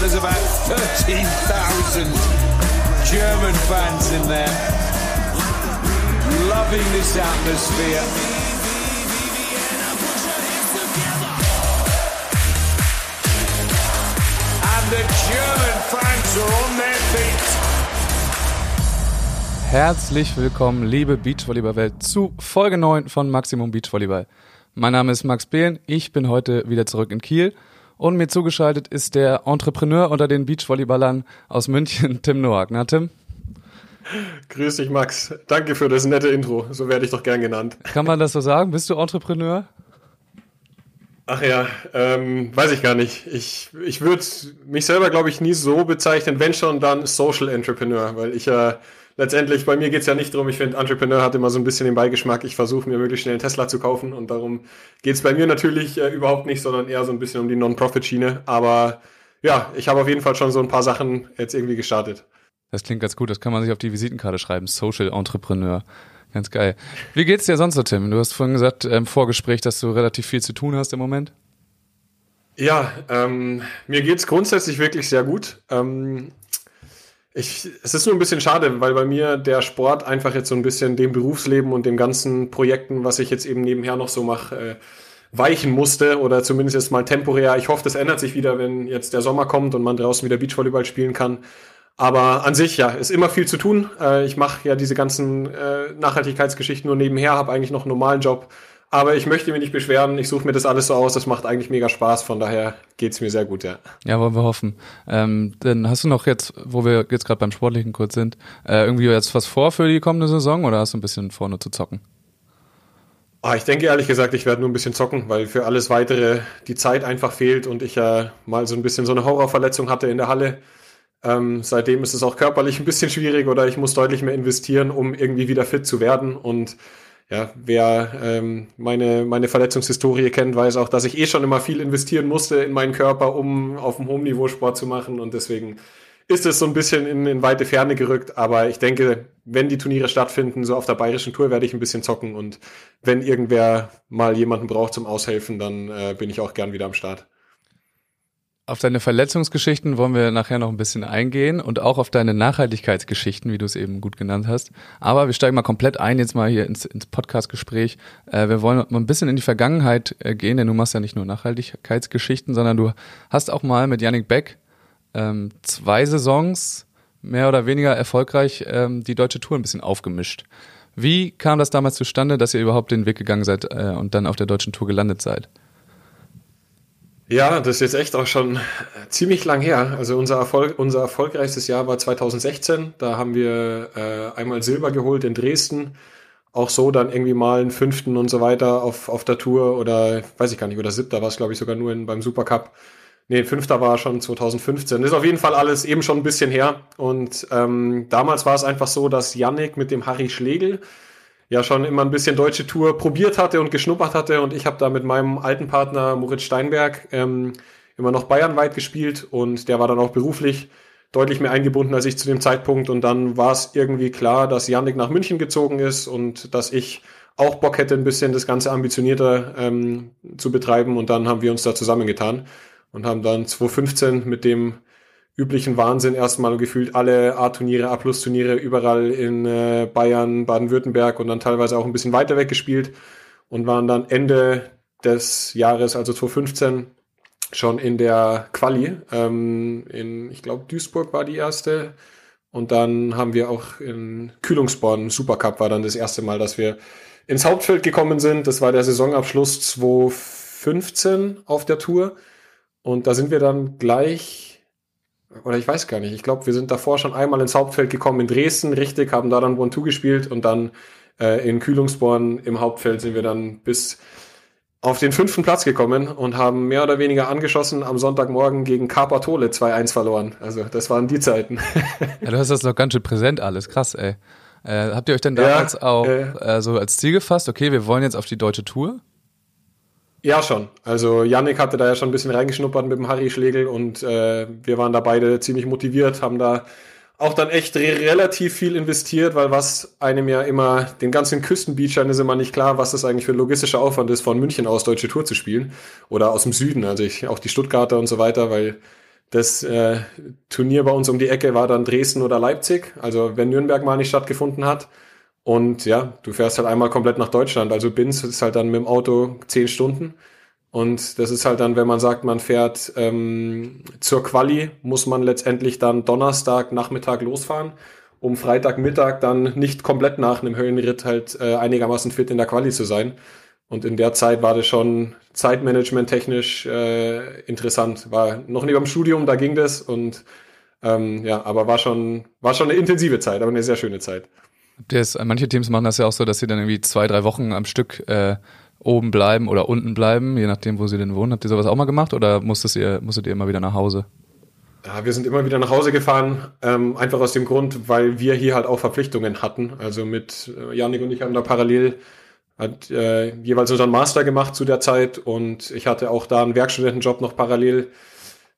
There's about 13,000 German fans in there, loving this atmosphere. And the German fans are on their feet. Herzlich willkommen, liebe Beachvolleyball-Welt, zu Folge 9 von Maximum Beachvolleyball. Mein Name ist Max Behlen, ich bin heute wieder zurück in Kiel und mir zugeschaltet ist der Entrepreneur unter den Beachvolleyballern aus München, Tim Noack. Na, Tim? Grüß dich, Max. Danke für das nette Intro. So werde ich doch gern genannt. Kann man das so sagen? Bist du Entrepreneur? Ach ja, ähm, weiß ich gar nicht. Ich, ich würde mich selber, glaube ich, nie so bezeichnen. Wenn schon, dann Social Entrepreneur, weil ich ja äh, letztendlich, bei mir geht es ja nicht darum, ich finde, Entrepreneur hat immer so ein bisschen den Beigeschmack, ich versuche mir möglichst schnell einen Tesla zu kaufen und darum geht es bei mir natürlich äh, überhaupt nicht, sondern eher so ein bisschen um die Non-Profit-Schiene. Aber ja, ich habe auf jeden Fall schon so ein paar Sachen jetzt irgendwie gestartet. Das klingt ganz gut, das kann man sich auf die Visitenkarte schreiben, Social Entrepreneur. Ganz geil. Wie geht's dir sonst so, Tim? Du hast vorhin gesagt im Vorgespräch, dass du relativ viel zu tun hast im Moment. Ja, ähm, mir geht's grundsätzlich wirklich sehr gut. Ähm, ich, es ist nur ein bisschen schade, weil bei mir der Sport einfach jetzt so ein bisschen dem Berufsleben und den ganzen Projekten, was ich jetzt eben nebenher noch so mache, äh, weichen musste oder zumindest jetzt mal temporär. Ich hoffe, das ändert sich wieder, wenn jetzt der Sommer kommt und man draußen wieder Beachvolleyball spielen kann. Aber an sich, ja, ist immer viel zu tun. Äh, ich mache ja diese ganzen äh, Nachhaltigkeitsgeschichten nur nebenher, habe eigentlich noch einen normalen Job. Aber ich möchte mich nicht beschweren. Ich suche mir das alles so aus. Das macht eigentlich mega Spaß. Von daher geht's mir sehr gut, ja. Ja, wollen wir hoffen. Ähm, dann hast du noch jetzt, wo wir jetzt gerade beim Sportlichen kurz sind, äh, irgendwie jetzt was vor für die kommende Saison oder hast du ein bisschen vor, nur zu zocken? Ah, ich denke ehrlich gesagt, ich werde nur ein bisschen zocken, weil für alles weitere die Zeit einfach fehlt und ich ja äh, mal so ein bisschen so eine Horrorverletzung hatte in der Halle ähm, seitdem ist es auch körperlich ein bisschen schwierig oder ich muss deutlich mehr investieren, um irgendwie wieder fit zu werden. Und ja, wer ähm, meine, meine Verletzungshistorie kennt, weiß auch, dass ich eh schon immer viel investieren musste in meinen Körper, um auf dem hohen Niveau Sport zu machen. Und deswegen ist es so ein bisschen in, in weite Ferne gerückt. Aber ich denke, wenn die Turniere stattfinden, so auf der bayerischen Tour, werde ich ein bisschen zocken. Und wenn irgendwer mal jemanden braucht zum Aushelfen, dann äh, bin ich auch gern wieder am Start. Auf deine Verletzungsgeschichten wollen wir nachher noch ein bisschen eingehen und auch auf deine Nachhaltigkeitsgeschichten, wie du es eben gut genannt hast. Aber wir steigen mal komplett ein jetzt mal hier ins, ins Podcast-Gespräch. Äh, wir wollen mal ein bisschen in die Vergangenheit äh, gehen, denn du machst ja nicht nur Nachhaltigkeitsgeschichten, sondern du hast auch mal mit Yannick Beck ähm, zwei Saisons mehr oder weniger erfolgreich ähm, die deutsche Tour ein bisschen aufgemischt. Wie kam das damals zustande, dass ihr überhaupt den Weg gegangen seid äh, und dann auf der deutschen Tour gelandet seid? Ja, das ist jetzt echt auch schon ziemlich lang her. Also unser Erfolg, unser erfolgreichstes Jahr war 2016. Da haben wir äh, einmal Silber geholt in Dresden. Auch so dann irgendwie mal einen fünften und so weiter auf, auf der Tour oder weiß ich gar nicht, oder siebter war es, glaube ich, sogar nur in, beim Supercup. Nee, fünfter war schon 2015. Das ist auf jeden Fall alles eben schon ein bisschen her. Und ähm, damals war es einfach so, dass Yannick mit dem Harry Schlegel, ja schon immer ein bisschen deutsche Tour probiert hatte und geschnuppert hatte. Und ich habe da mit meinem alten Partner Moritz Steinberg ähm, immer noch bayernweit gespielt und der war dann auch beruflich deutlich mehr eingebunden als ich zu dem Zeitpunkt. Und dann war es irgendwie klar, dass Yannick nach München gezogen ist und dass ich auch Bock hätte, ein bisschen das Ganze ambitionierter ähm, zu betreiben. Und dann haben wir uns da zusammengetan und haben dann 2015 mit dem üblichen Wahnsinn erstmal gefühlt alle A-Turniere, A-Plus-Turniere überall in äh, Bayern, Baden-Württemberg und dann teilweise auch ein bisschen weiter weg gespielt und waren dann Ende des Jahres, also 2015, schon in der Quali. Ähm, in, ich glaube, Duisburg war die erste. Und dann haben wir auch in Kühlungsborn, Supercup war dann das erste Mal, dass wir ins Hauptfeld gekommen sind. Das war der Saisonabschluss 2015 auf der Tour. Und da sind wir dann gleich oder ich weiß gar nicht, ich glaube, wir sind davor schon einmal ins Hauptfeld gekommen in Dresden, richtig, haben da dann One-Two gespielt und dann äh, in Kühlungsborn im Hauptfeld sind wir dann bis auf den fünften Platz gekommen und haben mehr oder weniger angeschossen am Sonntagmorgen gegen Carpatole 2-1 verloren. Also das waren die Zeiten. ja, du hast das noch ganz schön präsent alles, krass, ey. Äh, habt ihr euch denn damals ja, auch äh, äh, so als Ziel gefasst, okay, wir wollen jetzt auf die deutsche Tour? Ja, schon. Also Yannick hatte da ja schon ein bisschen reingeschnuppert mit dem Harry Schlegel und äh, wir waren da beide ziemlich motiviert, haben da auch dann echt re relativ viel investiert, weil was einem ja immer, den ganzen Küstenbeachern ist immer nicht klar, was das eigentlich für logistischer Aufwand ist, von München aus deutsche Tour zu spielen. Oder aus dem Süden, also ich, auch die Stuttgarter und so weiter, weil das äh, Turnier bei uns um die Ecke war dann Dresden oder Leipzig, also wenn Nürnberg mal nicht stattgefunden hat. Und ja, du fährst halt einmal komplett nach Deutschland. Also Binz ist halt dann mit dem Auto zehn Stunden. Und das ist halt dann, wenn man sagt, man fährt ähm, zur Quali, muss man letztendlich dann Donnerstag Nachmittag losfahren, um Freitagmittag dann nicht komplett nach einem Höllenritt halt äh, einigermaßen fit in der Quali zu sein. Und in der Zeit war das schon Zeitmanagement technisch äh, interessant. War noch nicht beim Studium, da ging das und ähm, ja, aber war schon war schon eine intensive Zeit, aber eine sehr schöne Zeit. Das, manche Teams machen das ja auch so, dass sie dann irgendwie zwei, drei Wochen am Stück äh, oben bleiben oder unten bleiben, je nachdem, wo sie denn wohnen. Habt ihr sowas auch mal gemacht oder musstet ihr, musstet ihr immer wieder nach Hause? Ja, wir sind immer wieder nach Hause gefahren, ähm, einfach aus dem Grund, weil wir hier halt auch Verpflichtungen hatten. Also mit äh, Janik und ich haben da parallel hat äh, jeweils unseren Master gemacht zu der Zeit und ich hatte auch da einen Werkstudentenjob noch parallel.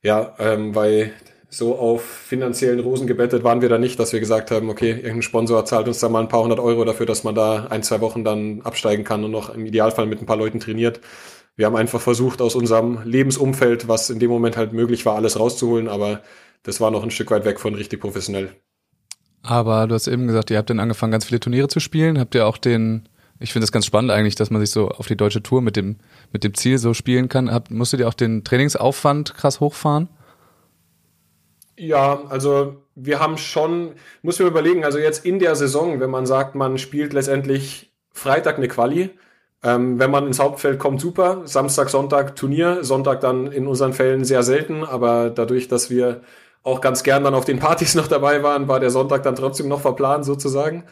Ja, ähm, weil so auf finanziellen Rosen gebettet waren wir da nicht, dass wir gesagt haben, okay, irgendein Sponsor zahlt uns da mal ein paar hundert Euro dafür, dass man da ein, zwei Wochen dann absteigen kann und noch im Idealfall mit ein paar Leuten trainiert. Wir haben einfach versucht, aus unserem Lebensumfeld, was in dem Moment halt möglich war, alles rauszuholen, aber das war noch ein Stück weit weg von richtig professionell. Aber du hast eben gesagt, ihr habt dann angefangen, ganz viele Turniere zu spielen. Habt ihr auch den, ich finde es ganz spannend eigentlich, dass man sich so auf die deutsche Tour mit dem, mit dem Ziel so spielen kann. Habt, musstet ihr auch den Trainingsaufwand krass hochfahren? Ja, also wir haben schon, muss mir überlegen, also jetzt in der Saison, wenn man sagt, man spielt letztendlich Freitag eine Quali, ähm, wenn man ins Hauptfeld kommt, super. Samstag, Sonntag Turnier, Sonntag dann in unseren Fällen sehr selten, aber dadurch, dass wir auch ganz gern dann auf den Partys noch dabei waren, war der Sonntag dann trotzdem noch verplant sozusagen.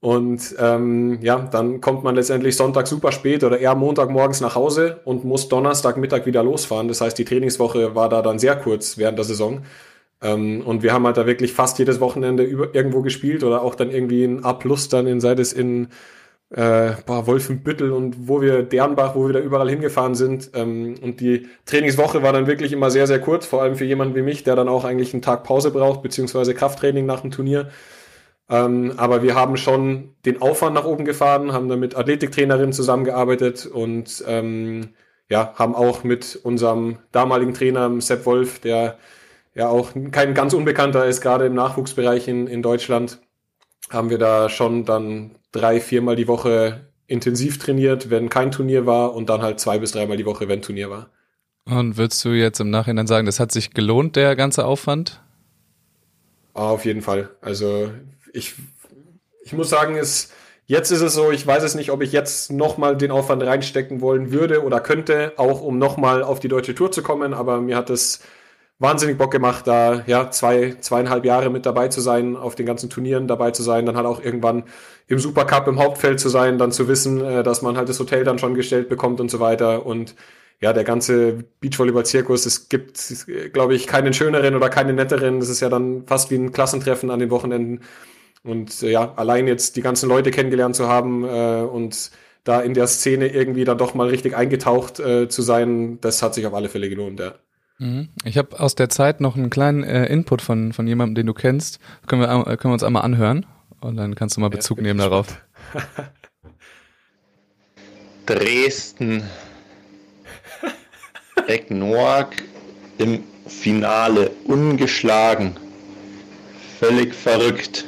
Und ähm, ja, dann kommt man letztendlich Sonntag super spät oder eher Montagmorgens nach Hause und muss Donnerstagmittag wieder losfahren. Das heißt, die Trainingswoche war da dann sehr kurz während der Saison. Ähm, und wir haben halt da wirklich fast jedes Wochenende über, irgendwo gespielt oder auch dann irgendwie ein A plus dann in, sei es in äh, boah, Wolfenbüttel und wo wir Dernbach, wo wir da überall hingefahren sind. Ähm, und die Trainingswoche war dann wirklich immer sehr, sehr kurz, vor allem für jemanden wie mich, der dann auch eigentlich einen Tag Pause braucht, beziehungsweise Krafttraining nach dem Turnier. Ähm, aber wir haben schon den Aufwand nach oben gefahren, haben dann mit Athletiktrainerin zusammengearbeitet und ähm, ja, haben auch mit unserem damaligen Trainer Sepp Wolf, der ja auch kein ganz Unbekannter ist, gerade im Nachwuchsbereich in, in Deutschland, haben wir da schon dann drei, viermal die Woche intensiv trainiert, wenn kein Turnier war und dann halt zwei bis dreimal die Woche, wenn Turnier war. Und würdest du jetzt im Nachhinein sagen, das hat sich gelohnt, der ganze Aufwand? Ah, auf jeden Fall. Also ich, ich muss sagen, es, jetzt ist es so, ich weiß es nicht, ob ich jetzt nochmal den Aufwand reinstecken wollen würde oder könnte, auch um nochmal auf die deutsche Tour zu kommen, aber mir hat es wahnsinnig Bock gemacht, da ja zwei, zweieinhalb Jahre mit dabei zu sein, auf den ganzen Turnieren dabei zu sein, dann halt auch irgendwann im Supercup im Hauptfeld zu sein, dann zu wissen, äh, dass man halt das Hotel dann schon gestellt bekommt und so weiter und ja, der ganze Beachvolleyball-Zirkus, es gibt, glaube ich, keinen schöneren oder keinen netteren. Das ist ja dann fast wie ein Klassentreffen an den Wochenenden. Und äh, ja, allein jetzt die ganzen Leute kennengelernt zu haben äh, und da in der Szene irgendwie dann doch mal richtig eingetaucht äh, zu sein, das hat sich auf alle Fälle gelohnt, ja. Mhm. Ich habe aus der Zeit noch einen kleinen äh, Input von, von jemandem, den du kennst. Können wir, äh, können wir uns einmal anhören und dann kannst du mal Bezug ja, nehmen darauf. Dresden. Eck Noack im Finale ungeschlagen. Völlig verrückt.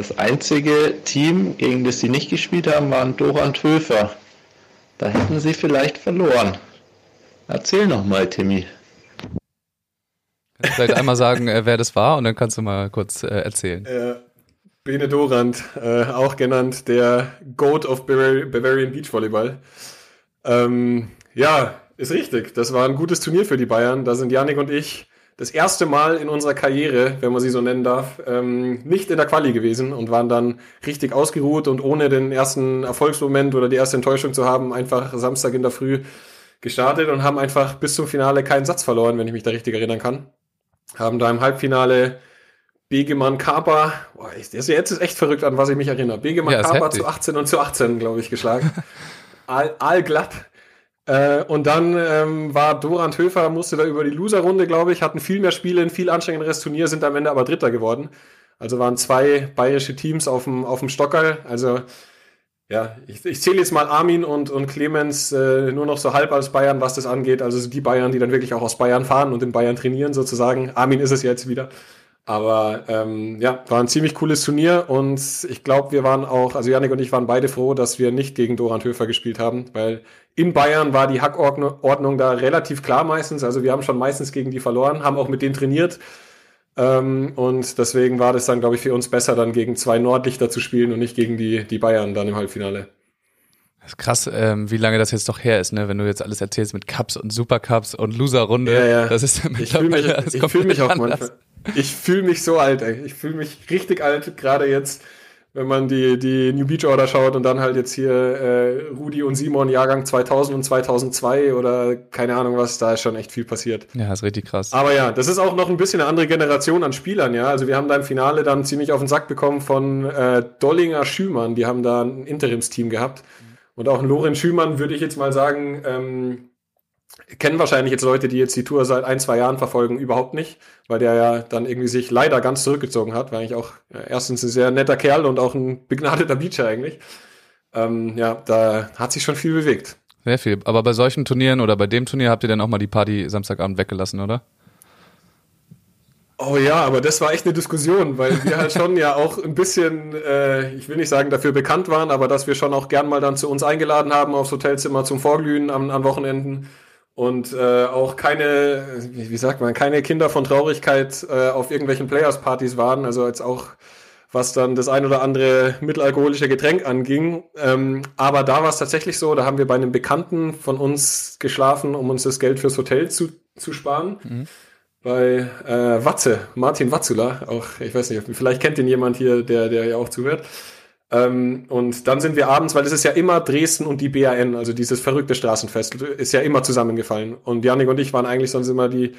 Das einzige Team, gegen das sie nicht gespielt haben, waren Doran Töfer. Da hätten sie vielleicht verloren. Erzähl noch mal, Timmy. Kannst du vielleicht einmal sagen, äh, wer das war und dann kannst du mal kurz äh, erzählen. Äh, Bene Dorand, äh, auch genannt der Goat of Bavari Bavarian Beach Volleyball. Ähm, ja, ist richtig. Das war ein gutes Turnier für die Bayern. Da sind Janik und ich das erste Mal in unserer Karriere, wenn man sie so nennen darf, ähm, nicht in der Quali gewesen und waren dann richtig ausgeruht und ohne den ersten Erfolgsmoment oder die erste Enttäuschung zu haben, einfach Samstag in der Früh gestartet und haben einfach bis zum Finale keinen Satz verloren, wenn ich mich da richtig erinnern kann haben da im Halbfinale Begemann Kapa, boah, jetzt ist echt verrückt an, was ich mich erinnere. Begemann ja, Kapa zu 18 und zu 18, glaube ich, geschlagen. All, all glatt. Äh, und dann ähm, war Dorand Höfer, musste da über die Loser-Runde, glaube ich, hatten viel mehr Spiele, ein viel anstrengenderes Turnier, sind am Ende aber Dritter geworden. Also waren zwei bayerische Teams auf dem, auf dem Stockerl. Also ja, ich, ich zähle jetzt mal Armin und, und Clemens äh, nur noch so halb als Bayern, was das angeht. Also die Bayern, die dann wirklich auch aus Bayern fahren und in Bayern trainieren sozusagen. Armin ist es jetzt wieder. Aber ähm, ja, war ein ziemlich cooles Turnier und ich glaube, wir waren auch, also Janik und ich waren beide froh, dass wir nicht gegen Dorand Höfer gespielt haben, weil in Bayern war die Hackordnung da relativ klar meistens. Also wir haben schon meistens gegen die verloren, haben auch mit denen trainiert. Ähm, und deswegen war das dann, glaube ich, für uns besser, dann gegen zwei Nordlichter zu spielen und nicht gegen die, die Bayern dann im Halbfinale. Das ist krass, ähm, wie lange das jetzt doch her ist, ne? Wenn du jetzt alles erzählst mit Cups und Supercups und Loser-Runde. Ja, ja. Das ist ich fühle mich, ich fühl mich auch manchmal. Ich fühle mich so alt, ey. Ich fühle mich richtig alt, gerade jetzt wenn man die, die New Beach Order schaut und dann halt jetzt hier äh, Rudi und Simon Jahrgang 2000 und 2002 oder keine Ahnung was, da ist schon echt viel passiert. Ja, ist richtig krass. Aber ja, das ist auch noch ein bisschen eine andere Generation an Spielern, ja. Also wir haben da im Finale dann ziemlich auf den Sack bekommen von äh, Dollinger Schümann, die haben da ein Interimsteam gehabt. Und auch Lorenz Schümann würde ich jetzt mal sagen, ähm, kennen wahrscheinlich jetzt Leute, die jetzt die Tour seit ein, zwei Jahren verfolgen, überhaupt nicht, weil der ja dann irgendwie sich leider ganz zurückgezogen hat, war eigentlich auch ja, erstens ein sehr netter Kerl und auch ein begnadeter Beacher eigentlich. Ähm, ja, da hat sich schon viel bewegt. Sehr viel. Aber bei solchen Turnieren oder bei dem Turnier habt ihr dann auch mal die Party Samstagabend weggelassen, oder? Oh ja, aber das war echt eine Diskussion, weil wir halt schon ja auch ein bisschen, äh, ich will nicht sagen dafür bekannt waren, aber dass wir schon auch gern mal dann zu uns eingeladen haben aufs Hotelzimmer zum Vorglühen an, an Wochenenden und äh, auch keine, wie, sagt man, keine Kinder von Traurigkeit äh, auf irgendwelchen Players-Partys waren, also jetzt auch was dann das ein oder andere mittelalkoholische Getränk anging. Ähm, aber da war es tatsächlich so, da haben wir bei einem Bekannten von uns geschlafen, um uns das Geld fürs Hotel zu, zu sparen. Mhm. Bei äh, Watze, Martin Watzula, auch, ich weiß nicht, vielleicht kennt ihn jemand hier, der, der ja auch zuhört. Ähm, und dann sind wir abends, weil es ist ja immer Dresden und die BAN, also dieses verrückte Straßenfest, ist ja immer zusammengefallen. Und Janik und ich waren eigentlich sonst immer die,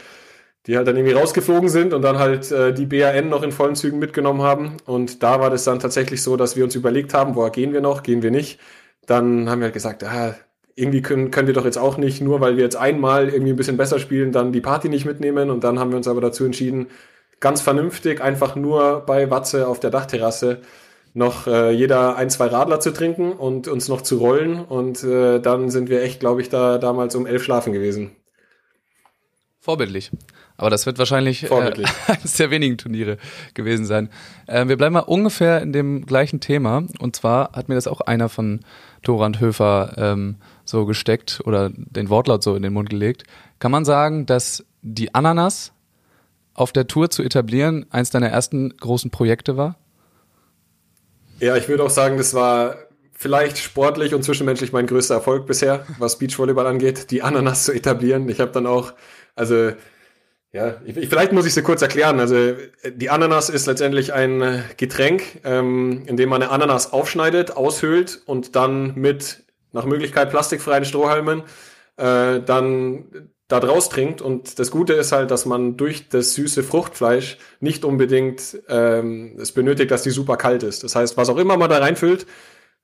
die halt dann irgendwie rausgeflogen sind und dann halt äh, die BAN noch in vollen Zügen mitgenommen haben. Und da war das dann tatsächlich so, dass wir uns überlegt haben, woher gehen wir noch, gehen wir nicht. Dann haben wir halt gesagt, ah, irgendwie können, können wir doch jetzt auch nicht, nur weil wir jetzt einmal irgendwie ein bisschen besser spielen, dann die Party nicht mitnehmen. Und dann haben wir uns aber dazu entschieden, ganz vernünftig, einfach nur bei Watze auf der Dachterrasse noch äh, jeder ein, zwei Radler zu trinken und uns noch zu rollen. Und äh, dann sind wir echt, glaube ich, da damals um elf schlafen gewesen. Vorbildlich. Aber das wird wahrscheinlich äh, eines der wenigen Turniere gewesen sein. Äh, wir bleiben mal ungefähr in dem gleichen Thema. Und zwar hat mir das auch einer von Thorand Höfer ähm, so gesteckt oder den Wortlaut so in den Mund gelegt. Kann man sagen, dass die Ananas auf der Tour zu etablieren eins deiner ersten großen Projekte war? Ja, ich würde auch sagen, das war vielleicht sportlich und zwischenmenschlich mein größter Erfolg bisher, was Beachvolleyball angeht, die Ananas zu etablieren. Ich habe dann auch, also ja, ich, vielleicht muss ich sie kurz erklären. Also die Ananas ist letztendlich ein Getränk, ähm, in dem man eine Ananas aufschneidet, aushöhlt und dann mit nach Möglichkeit plastikfreien Strohhalmen äh, dann da draus trinkt. Und das Gute ist halt, dass man durch das süße Fruchtfleisch nicht unbedingt ähm, es benötigt, dass die super kalt ist. Das heißt, was auch immer man da reinfüllt,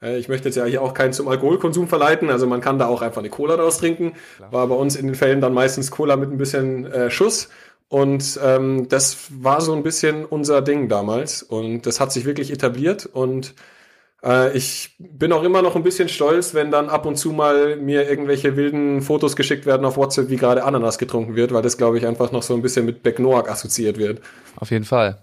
äh, ich möchte jetzt ja hier auch keinen zum Alkoholkonsum verleiten, also man kann da auch einfach eine Cola draus trinken. Klar. War bei uns in den Fällen dann meistens Cola mit ein bisschen äh, Schuss. Und ähm, das war so ein bisschen unser Ding damals. Und das hat sich wirklich etabliert und ich bin auch immer noch ein bisschen stolz, wenn dann ab und zu mal mir irgendwelche wilden Fotos geschickt werden auf WhatsApp, wie gerade Ananas getrunken wird, weil das, glaube ich, einfach noch so ein bisschen mit Beck Noack assoziiert wird. Auf jeden Fall.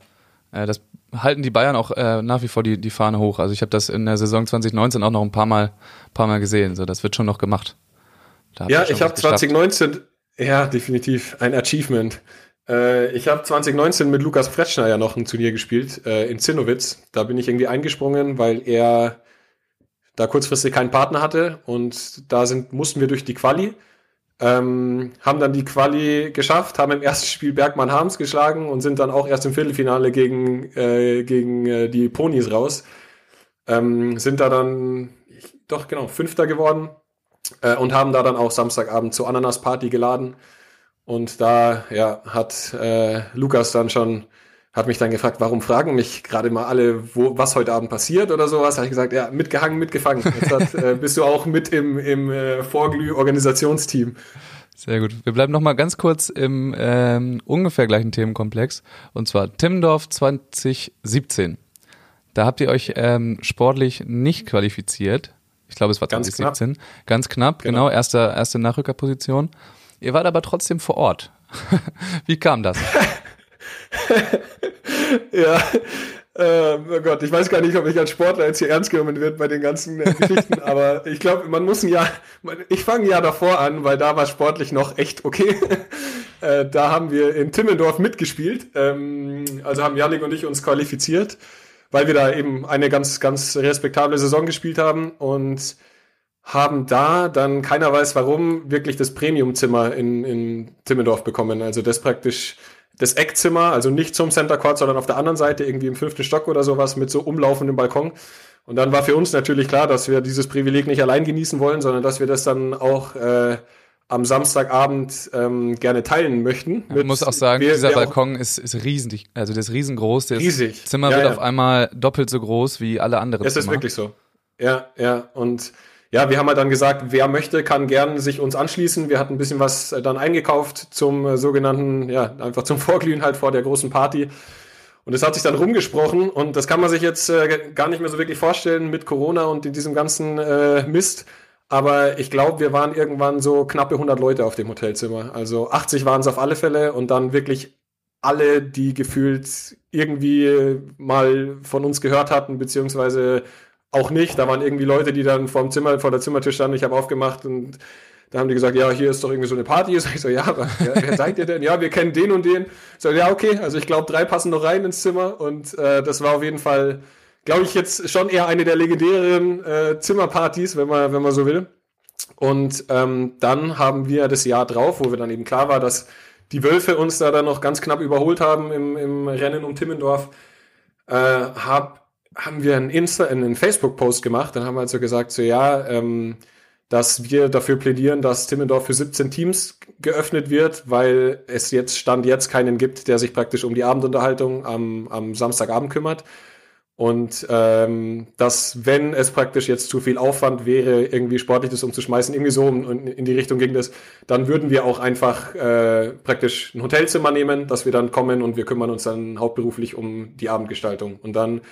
Äh, das halten die Bayern auch äh, nach wie vor die, die Fahne hoch. Also ich habe das in der Saison 2019 auch noch ein paar Mal, paar Mal gesehen. So, das wird schon noch gemacht. ja, ich habe 2019, ja, definitiv ein Achievement. Äh, ich habe 2019 mit Lukas Fretschner ja noch ein Turnier gespielt äh, in Zinnowitz. Da bin ich irgendwie eingesprungen, weil er da kurzfristig keinen Partner hatte und da sind, mussten wir durch die Quali. Ähm, haben dann die Quali geschafft, haben im ersten Spiel Bergmann Harms geschlagen und sind dann auch erst im Viertelfinale gegen, äh, gegen äh, die Ponys raus. Ähm, sind da dann, ich, doch genau, Fünfter geworden äh, und haben da dann auch Samstagabend zur Ananas-Party geladen. Und da ja, hat äh, Lukas dann schon hat mich dann gefragt, warum fragen mich gerade mal alle, wo, was heute Abend passiert oder sowas. Habe ich gesagt, ja, mitgehangen, mitgefangen. Jetzt hat, äh, bist du auch mit im, im äh, Vorglüh-Organisationsteam. Sehr gut. Wir bleiben noch mal ganz kurz im ähm, ungefähr gleichen Themenkomplex. Und zwar Timmendorf 2017. Da habt ihr euch ähm, sportlich nicht qualifiziert. Ich glaube, es war Ganz 2017. Ganz knapp, genau. Genau. erste, erste Nachrückerposition. Ihr wart aber trotzdem vor Ort. Wie kam das? Ja, ähm, oh Gott, ich weiß gar nicht, ob ich als Sportler jetzt hier ernst genommen wird bei den ganzen äh, Geschichten, aber ich glaube, man muss ein Jahr, man- ich fange ein Jahr davor an, weil da war sportlich noch echt okay. äh, da haben wir in Timmendorf mitgespielt, ähm, also haben Janik und ich uns qualifiziert, weil wir da eben eine ganz, ganz respektable Saison gespielt haben und haben da dann, keiner weiß warum, wirklich das Premiumzimmer in, in Timmendorf bekommen. Also das praktisch das Eckzimmer, also nicht zum Center Court, sondern auf der anderen Seite, irgendwie im fünften Stock oder sowas, mit so umlaufendem Balkon. Und dann war für uns natürlich klar, dass wir dieses Privileg nicht allein genießen wollen, sondern dass wir das dann auch äh, am Samstagabend ähm, gerne teilen möchten. Man muss auch sagen, wer- dieser wer Balkon ist, ist riesig, also das ist riesengroß. Das Riesig. Zimmer Ja, wird ja. auf einmal doppelt so groß wie alle anderen Es ist Zimmer. wirklich so. Ja, ja. Und ja, wir haben halt dann gesagt, wer möchte, kann gern sich uns anschließen. Wir hatten ein bisschen was äh, dann eingekauft zum äh, sogenannten, ja, einfach zum Vorglühen halt vor der großen Party. Und es hat sich dann rumgesprochen und das kann man sich jetzt äh, gar nicht mehr so wirklich vorstellen mit Corona und in diesem ganzen äh, Mist. Aber ich glaube, wir waren irgendwann so knappe 100 Leute auf dem Hotelzimmer. Also 80 waren es auf alle Fälle und dann wirklich alle, die gefühlt irgendwie mal von uns gehört hatten, beziehungsweise auch nicht. Da waren irgendwie Leute, die dann vor dem Zimmer, vor der Zimmertür standen. Ich habe aufgemacht und da haben die gesagt, ja, hier ist doch irgendwie so eine Party. Sag ich so, ja, wer, wer seid ihr denn? Ja, wir kennen den und den. So, ja, okay. Also ich glaube, drei passen noch rein ins Zimmer und äh, das war auf jeden Fall, glaube ich, jetzt schon eher eine der legendären äh, Zimmerpartys, wenn man, wenn man so will. Und ähm, dann haben wir das Jahr drauf, wo wir dann eben klar war, dass die Wölfe uns da dann noch ganz knapp überholt haben im, im Rennen um Timmendorf, äh, hab, haben wir einen, Insta, einen Facebook-Post gemacht. Dann haben wir also gesagt, so ja, ähm, dass wir dafür plädieren, dass Timmendorf für 17 Teams geöffnet wird, weil es jetzt Stand jetzt keinen gibt, der sich praktisch um die Abendunterhaltung am, am Samstagabend kümmert. Und ähm, dass, wenn es praktisch jetzt zu viel Aufwand wäre, irgendwie sportlich das umzuschmeißen, irgendwie so in, in die Richtung ging das, dann würden wir auch einfach äh, praktisch ein Hotelzimmer nehmen, dass wir dann kommen und wir kümmern uns dann hauptberuflich um die Abendgestaltung. Und dann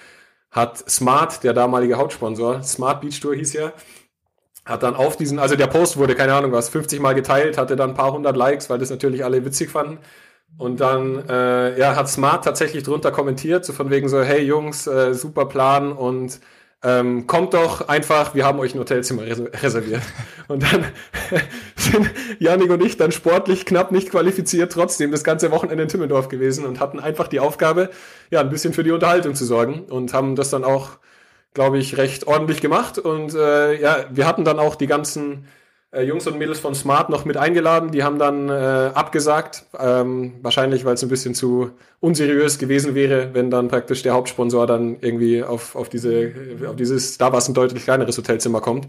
hat Smart, der damalige Hauptsponsor, Smart Beach Tour hieß ja, hat dann auf diesen, also der Post wurde, keine Ahnung was, 50 Mal geteilt, hatte dann ein paar hundert Likes, weil das natürlich alle witzig fanden. Und dann äh, ja, hat Smart tatsächlich drunter kommentiert, so von wegen so, hey Jungs, äh, super Plan und ähm, kommt doch einfach, wir haben euch ein Hotelzimmer res reserviert. Und dann sind Janik und ich dann sportlich knapp nicht qualifiziert, trotzdem das ganze Wochenende in Timmendorf gewesen und hatten einfach die Aufgabe, ja, ein bisschen für die Unterhaltung zu sorgen und haben das dann auch, glaube ich, recht ordentlich gemacht. Und äh, ja, wir hatten dann auch die ganzen äh, Jungs und Mädels von Smart noch mit eingeladen. Die haben dann äh, abgesagt, ähm, wahrscheinlich weil es ein bisschen zu unseriös gewesen wäre, wenn dann praktisch der Hauptsponsor dann irgendwie auf, auf, diese, auf dieses, da war es ein deutlich kleineres Hotelzimmer kommt.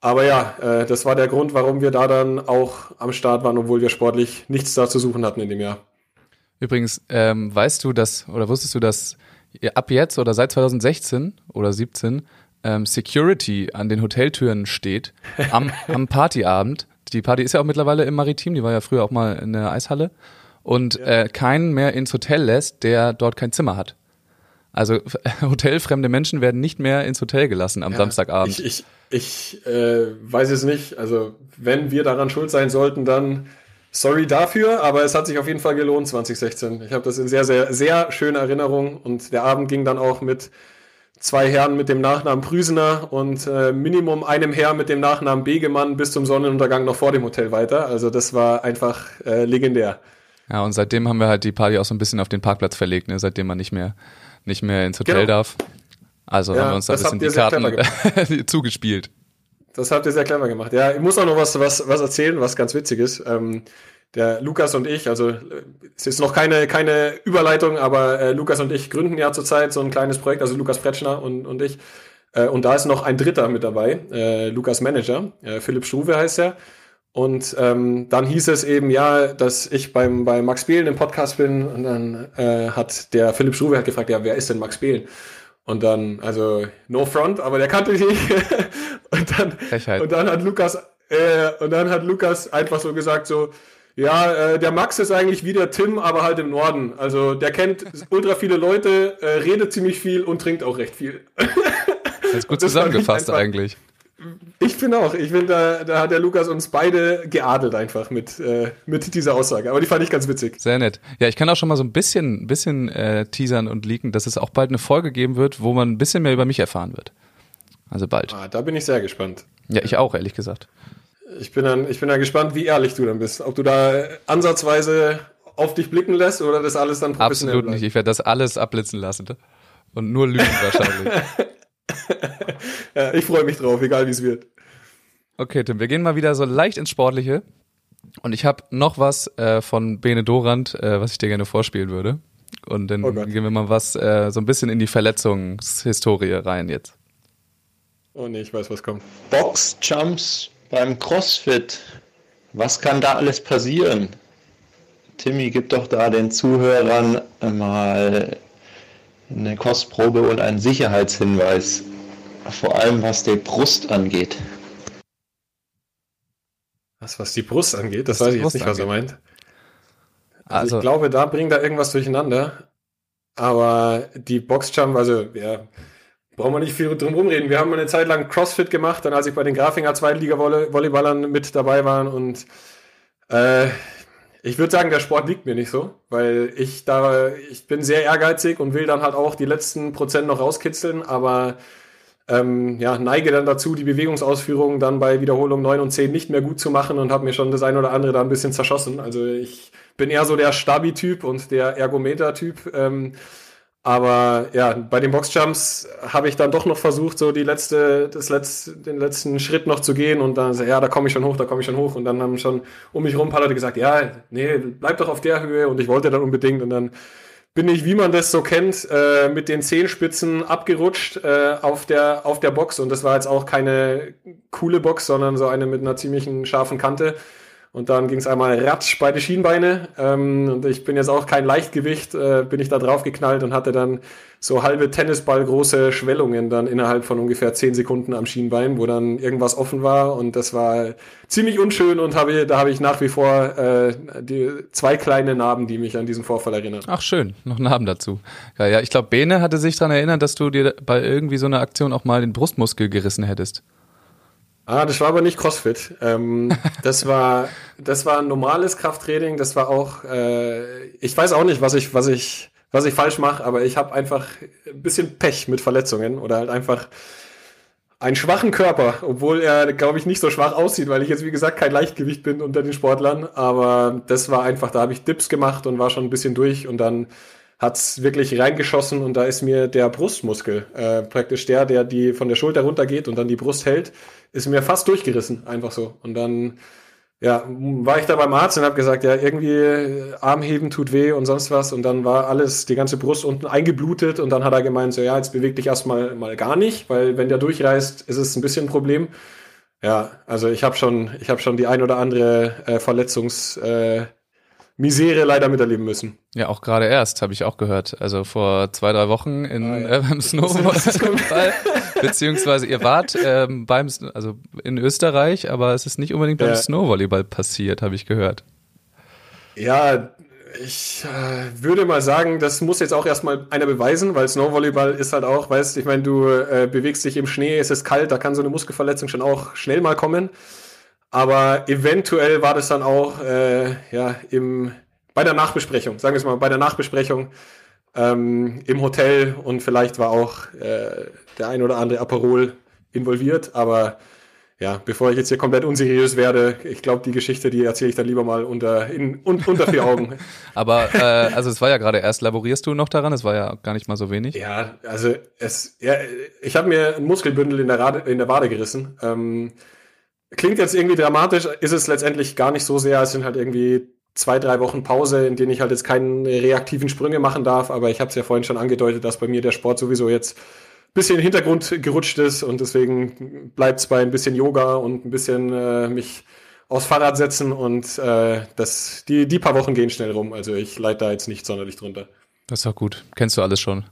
Aber ja, äh, das war der Grund, warum wir da dann auch am Start waren, obwohl wir sportlich nichts da zu suchen hatten in dem Jahr. Übrigens, ähm, weißt du, dass, oder wusstest du, dass ab jetzt oder seit 2016 oder 17 ähm, Security an den Hoteltüren steht am, am Partyabend. Die Party ist ja auch mittlerweile im Maritim, die war ja früher auch mal in der Eishalle. Und äh, keinen mehr ins Hotel lässt, der dort kein Zimmer hat. Also hotelfremde Menschen werden nicht mehr ins Hotel gelassen am Samstagabend. Ich, ich, ich äh, weiß es nicht. Also, wenn wir daran schuld sein sollten, dann sorry dafür, aber es hat sich auf jeden Fall gelohnt 2016. Ich habe das in sehr, sehr, sehr schöner Erinnerung und der Abend ging dann auch mit zwei Herren mit dem Nachnamen Prüsener und äh, Minimum einem Herr mit dem Nachnamen Begemann bis zum Sonnenuntergang noch vor dem Hotel weiter. Also das war einfach äh, legendär. Ja, und seitdem haben wir halt die Party auch so ein bisschen auf den Parkplatz verlegt, ne? seitdem man nicht mehr, nicht mehr ins Hotel Genau. darf. Also Ja, haben wir uns da ein das bisschen die Karten zugespielt. Das habt ihr sehr clever gemacht. Ja, ich muss auch noch was, was, was erzählen, was ganz witzig ist. Ähm, der Lukas und ich, also äh, es ist noch keine, keine Überleitung, aber äh, Lukas und ich gründen ja zurzeit so ein kleines Projekt, also Lukas Pretschner und, und ich. Äh, und da ist noch ein Dritter mit dabei, äh, Lukas Manager, äh, Philipp Struve heißt er. Und ähm, dann hieß es eben ja, dass ich beim bei Max Behlen im Podcast bin und dann äh, hat der Philipp Struve hat gefragt, ja, wer ist denn Max Behlen? Und dann, also no front, aber der kannte mich nicht. und dann Frechheit. und dann hat Lukas äh, und dann hat Lukas einfach so gesagt so ja, äh, der Max ist eigentlich wie der Tim, aber halt im Norden. Also der kennt ultra viele Leute, äh, redet ziemlich viel und trinkt auch recht viel. Das ist gut Das zusammengefasst einfach- eigentlich. Ich finde auch. Ich finde, da, da hat der Lukas uns beide geadelt einfach mit, äh, mit dieser Aussage. Aber die fand ich ganz witzig. Sehr nett. Ja, ich kann auch schon mal so ein bisschen, bisschen äh, teasern und leaken, dass es auch bald eine Folge geben wird, wo man ein bisschen mehr über mich erfahren wird. Also bald. Ah, da bin ich sehr gespannt. Ja, ich auch, ehrlich gesagt. Ich bin dann, ich bin dann gespannt, wie ehrlich du dann bist. Ob du da äh, ansatzweise auf dich blicken lässt oder das alles dann professionell Absolut nicht. Ich werde das alles abblitzen lassen. Und nur lügen wahrscheinlich. Ja, ich freue mich drauf, egal wie es wird. Okay, Tim, wir gehen mal wieder so leicht ins Sportliche. Und ich habe noch was äh, von Bene Dorand, äh, was ich dir gerne vorspielen würde. Und dann Oh gehen wir mal was äh, so ein bisschen in die Verletzungshistorie rein jetzt. Oh nee, ich weiß, was kommt. Boxjumps beim CrossFit. Was kann da alles passieren? Timmy, gib doch da den Zuhörern mal eine Kostprobe und einen Sicherheitshinweis. Vor allem was die Brust angeht. Was, was die Brust angeht, das Was weiß ich jetzt nicht, Brust was er meint. Also, Also, ich glaube, da bringt er irgendwas durcheinander. Aber die Boxjump, also ja, brauchen wir nicht viel drum rumreden. Wir haben eine Zeit lang CrossFit gemacht, dann als ich bei den Grafinger Zweitliga-Volleyballern mit dabei war und äh, ich würde sagen, der Sport liegt mir nicht so, weil ich da, ich bin sehr ehrgeizig und will dann halt auch die letzten Prozent noch rauskitzeln, aber ähm, ja, neige dann dazu, die Bewegungsausführung dann bei Wiederholung 9 und 10 nicht mehr gut zu machen und habe mir schon das ein oder andere da ein bisschen zerschossen. Also ich bin eher so der Stabi-Typ und der Ergometer-Typ. Ähm, aber ja, bei den Boxjumps habe ich dann doch noch versucht, so die letzte, das letzte, den letzten Schritt noch zu gehen und dann, ja, da komme ich schon hoch, da komme ich schon hoch. Und dann haben schon um mich rum ein paar Leute gesagt, ja, nee, bleib doch auf der Höhe und ich wollte dann unbedingt und dann bin ich, wie man das so kennt, äh, mit den Zehenspitzen abgerutscht äh, auf, der, auf der Box. Und das war jetzt auch keine coole Box, sondern so eine mit einer ziemlichen scharfen Kante. Und dann ging es einmal ratsch beide Schienbeine. Ähm, und ich bin jetzt auch kein Leichtgewicht, äh, bin ich da drauf geknallt und hatte dann so halbe Tennisball große Schwellungen dann innerhalb von ungefähr zehn Sekunden am Schienbein, wo dann irgendwas offen war. Und das war ziemlich unschön und habe, da habe ich nach wie vor äh, die zwei kleine Narben, die mich an diesen Vorfall erinnern. ach schön, noch Abend dazu. Ja, ja ich glaube, Bene hatte sich daran erinnert, dass du dir bei irgendwie so einer Aktion auch mal den Brustmuskel gerissen hättest. Ah, das war aber nicht CrossFit. Ähm, das war, das war ein normales Krafttraining. Das war auch, äh, ich weiß auch nicht, was ich, was ich, was ich falsch mache, aber ich habe einfach ein bisschen Pech mit Verletzungen oder halt einfach einen schwachen Körper, obwohl er, glaube ich, nicht so schwach aussieht, weil ich jetzt, wie gesagt, kein Leichtgewicht bin unter den Sportlern. Aber das war einfach, da habe ich Dips gemacht und war schon ein bisschen durch und dann hat's wirklich reingeschossen und da ist mir der Brustmuskel, äh, praktisch der, der die von der Schulter runtergeht und dann die Brust hält, ist mir fast durchgerissen, einfach so. Und dann ja, war ich da beim Arzt und habe gesagt, ja, irgendwie äh, Armheben tut weh und sonst was. Und dann war alles, die ganze Brust unten eingeblutet und dann hat er gemeint, so ja, jetzt beweg dich erstmal mal gar nicht, weil wenn der durchreißt, ist es ein bisschen ein Problem. Ja, also ich habe schon, ich habe schon die ein oder andere äh, Verletzungs äh, Misere leider miterleben müssen. Ja, auch gerade erst, habe ich auch gehört. Also vor zwei, drei Wochen in, Ah, ja. äh, beim Snowball. Beziehungsweise ihr wart ähm, beim, also in Österreich, aber es ist nicht unbedingt beim Ja. Snowvolleyball passiert, habe ich gehört. Ja, ich äh, würde mal sagen, das muss jetzt auch erstmal einer beweisen, weil Snowvolleyball ist halt auch, weißt, ich meine, du äh, bewegst dich im Schnee, es ist kalt, da kann so eine Muskelverletzung schon auch schnell mal kommen. Aber eventuell war das dann auch äh, ja im bei der Nachbesprechung, sagen wir es mal, bei der Nachbesprechung ähm, im Hotel und vielleicht war auch äh, der ein oder andere Aperol involviert, aber ja, bevor ich jetzt hier komplett unseriös werde, ich glaube, die Geschichte, die erzähle ich dann lieber mal unter, in, un, unter vier Augen. Aber äh, also es war ja gerade erst, laborierst du noch daran? Es war ja gar nicht mal so wenig. Ja, also es, ja, ich habe mir ein Muskelbündel in der, Rade, in der Wade gerissen. Ähm, klingt jetzt irgendwie dramatisch, ist es letztendlich gar nicht so sehr. Es sind halt irgendwie zwei, drei Wochen Pause, in denen ich halt jetzt keine reaktiven Sprünge machen darf. Aber ich habe es ja vorhin schon angedeutet, dass bei mir der Sport sowieso jetzt ein bisschen in den Hintergrund gerutscht ist und deswegen bleibt es bei ein bisschen Yoga und ein bisschen äh, mich aufs Fahrrad setzen und äh, das, die, die paar Wochen gehen schnell rum. Also ich leite da jetzt nicht sonderlich drunter. Das ist doch gut. Kennst du alles schon?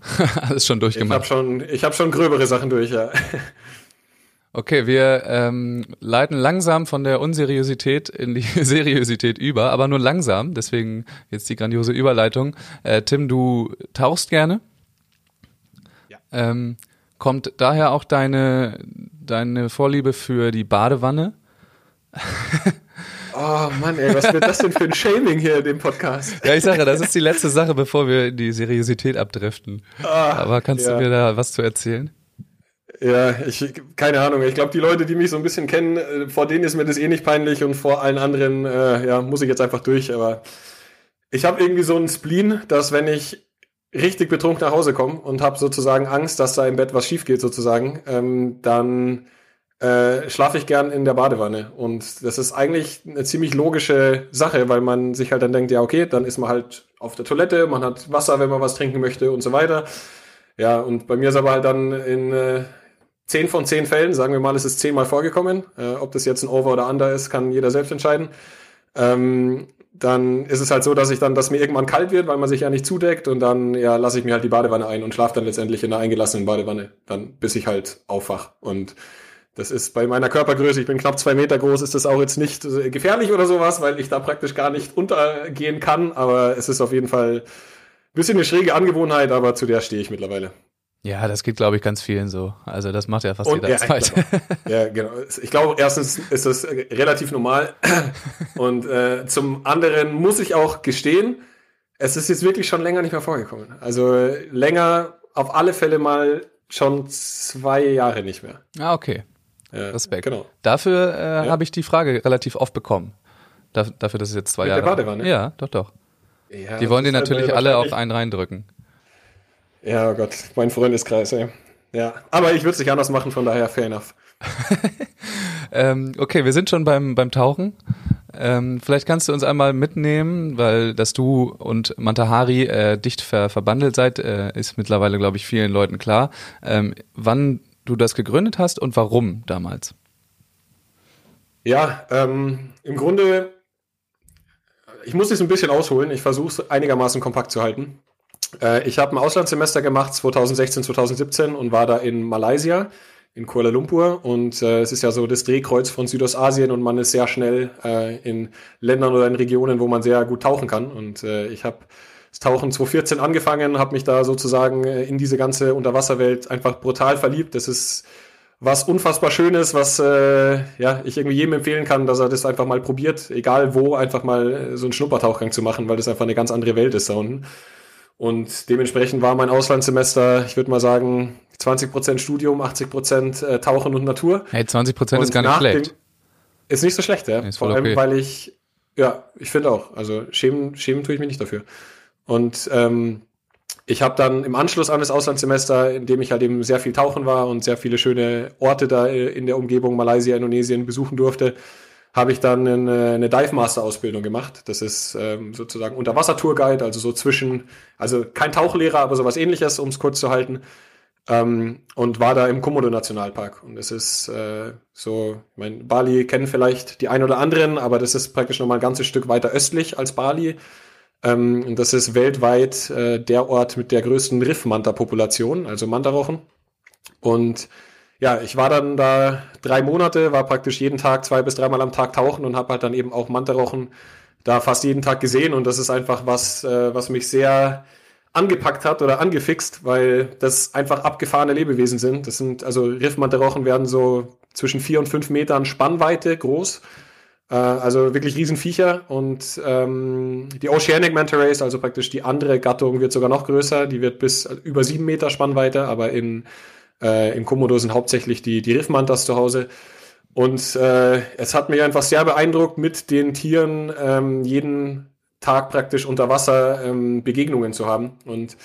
alles schon Ich durchgemacht. habe schon, ich hab schon gröbere Sachen durch, ja. Okay, wir ähm, leiten langsam von der Unseriosität in die Seriosität über, aber nur langsam. Deswegen jetzt die grandiose Überleitung. Äh, Tim, du tauchst gerne. Ja. Ähm, kommt daher auch deine deine Vorliebe für die Badewanne? Oh Mann, ey, was wird das denn für ein Shaming hier in dem Podcast? Ja, ich sage, das ist die letzte Sache, bevor wir in die Seriosität abdriften. Ah, Aber kannst ja. du mir da was zu erzählen? Ja, ich, keine Ahnung. Ich glaube, die Leute, die mich so ein bisschen kennen, äh, vor denen ist mir das eh nicht peinlich und vor allen anderen, äh, ja, muss ich jetzt einfach durch. Aber ich habe irgendwie so einen Spleen, dass wenn ich richtig betrunken nach Hause komme und habe sozusagen Angst, dass da im Bett was schief geht sozusagen, ähm, dann äh, schlafe ich gern in der Badewanne. Und das ist eigentlich eine ziemlich logische Sache, weil man sich halt dann denkt, ja, okay, dann ist man halt auf der Toilette, man hat Wasser, wenn man was trinken möchte und so weiter. Ja, und bei mir ist aber halt dann in äh, zehn von zehn Fällen, sagen wir mal, es ist zehnmal vorgekommen. Äh, ob das jetzt ein Over oder Under ist, kann jeder selbst entscheiden. Ähm, dann ist es halt so, dass ich dann, dass mir irgendwann kalt wird, weil man sich ja nicht zudeckt und dann ja lasse ich mir halt die Badewanne ein und schlafe dann letztendlich in einer eingelassenen Badewanne, dann bis ich halt aufwach. Und das ist bei meiner Körpergröße, ich bin knapp zwei Meter groß, ist das auch jetzt nicht äh, gefährlich oder sowas, weil ich da praktisch gar nicht untergehen kann, aber es ist auf jeden Fall ein bisschen eine schräge Angewohnheit, aber zu der stehe ich mittlerweile. Ja, das geht, glaube ich, ganz vielen so. Also das macht ja fast Und jeder ja, Zweite. genau. ja, genau. Ich glaube, erstens ist das äh, relativ normal. Und äh, zum anderen muss ich auch gestehen, es ist jetzt wirklich schon länger nicht mehr vorgekommen. Also äh, länger auf alle Fälle mal schon zwei Jahre nicht mehr. Ah, okay. Ja, Respekt. Genau. Dafür äh, habe ich die Frage relativ oft bekommen. Da, dafür, dass es jetzt zwei Mit Jahre. der Badewanne? Ja, doch, doch. Ja, Die wollen dir das ist natürlich halt alle auf einen reindrücken. Ja, oh Gott, mein Freundeskreis, ey. Ja, aber ich würde es nicht anders machen, von daher fair enough. Ähm, okay, wir sind schon beim, beim Tauchen. Ähm, vielleicht kannst du uns einmal mitnehmen, weil dass du und Mantahari äh, dicht ver verbandelt seid, äh, ist mittlerweile, glaube ich, vielen Leuten klar. Ähm, wann du das gegründet hast und warum damals? Ja, ähm, im Grunde, ich muss es ein bisschen ausholen. Ich versuche es einigermaßen kompakt zu halten. Äh, ich habe ein Auslandssemester gemacht 2016, 2017 und war da in Malaysia, in Kuala Lumpur. Und äh, es ist ja so das Drehkreuz von Südostasien und man ist sehr schnell äh, in Ländern oder in Regionen, wo man sehr gut tauchen kann. Und äh, ich habe das Tauchen 2014 angefangen, habe mich da sozusagen äh, in diese ganze Unterwasserwelt einfach brutal verliebt. Das ist was unfassbar Schönes, was äh, ja, ich irgendwie jedem empfehlen kann, dass er das einfach mal probiert, egal wo, einfach mal so einen Schnuppertauchgang zu machen, weil das einfach eine ganz andere Welt ist da unten. Und dementsprechend war mein Auslandssemester, ich würde mal sagen, 20% Studium, 80% äh, Tauchen und Natur. Hey, 20 Prozent ist Und gar nicht schlecht. Ist nicht so schlecht, ja. Ist Vor allem, okay. weil ich, ja, ich finde auch. Also schämen, schämen tue ich mich nicht dafür. Und ähm, ich habe dann im Anschluss an das Auslandssemester, in dem ich halt eben sehr viel tauchen war und sehr viele schöne Orte da äh, in der Umgebung Malaysia, Indonesien besuchen durfte, habe ich dann eine, eine Dive Master Ausbildung gemacht. Das ist ähm, sozusagen Unterwasser-Tourguide, also so zwischen, also kein Tauchlehrer, aber sowas ähnliches, um es kurz zu halten. Ähm, und war da im Komodo Nationalpark. Und es ist äh, so, mein, Bali kennen vielleicht die ein oder anderen, aber das ist praktisch nochmal ein ganzes Stück weiter östlich als Bali. Ähm, und das ist weltweit äh, der Ort mit der größten Riffmanta-Population, also Mantarochen. Und ja, ich war dann da drei Monate, war praktisch jeden Tag zwei bis dreimal am Tag tauchen und habe halt dann eben auch Mantarochen da fast jeden Tag gesehen. Und das ist einfach was, äh, was mich sehr angepackt hat oder angefixt, weil das einfach abgefahrene Lebewesen sind. Das sind, also Riffmantarochen werden so zwischen vier und fünf Metern Spannweite groß. Äh, also wirklich Riesenviecher. Und ähm, die Oceanic Manta Rays, also praktisch die andere Gattung, wird sogar noch größer. Die wird bis über sieben Meter Spannweite, aber in, äh, in Komodo sind hauptsächlich die, die Riffmantas zu Hause. Und äh, es hat mich einfach sehr beeindruckt, mit den Tieren ähm, jeden Tag praktisch unter Wasser ähm, Begegnungen zu haben. Und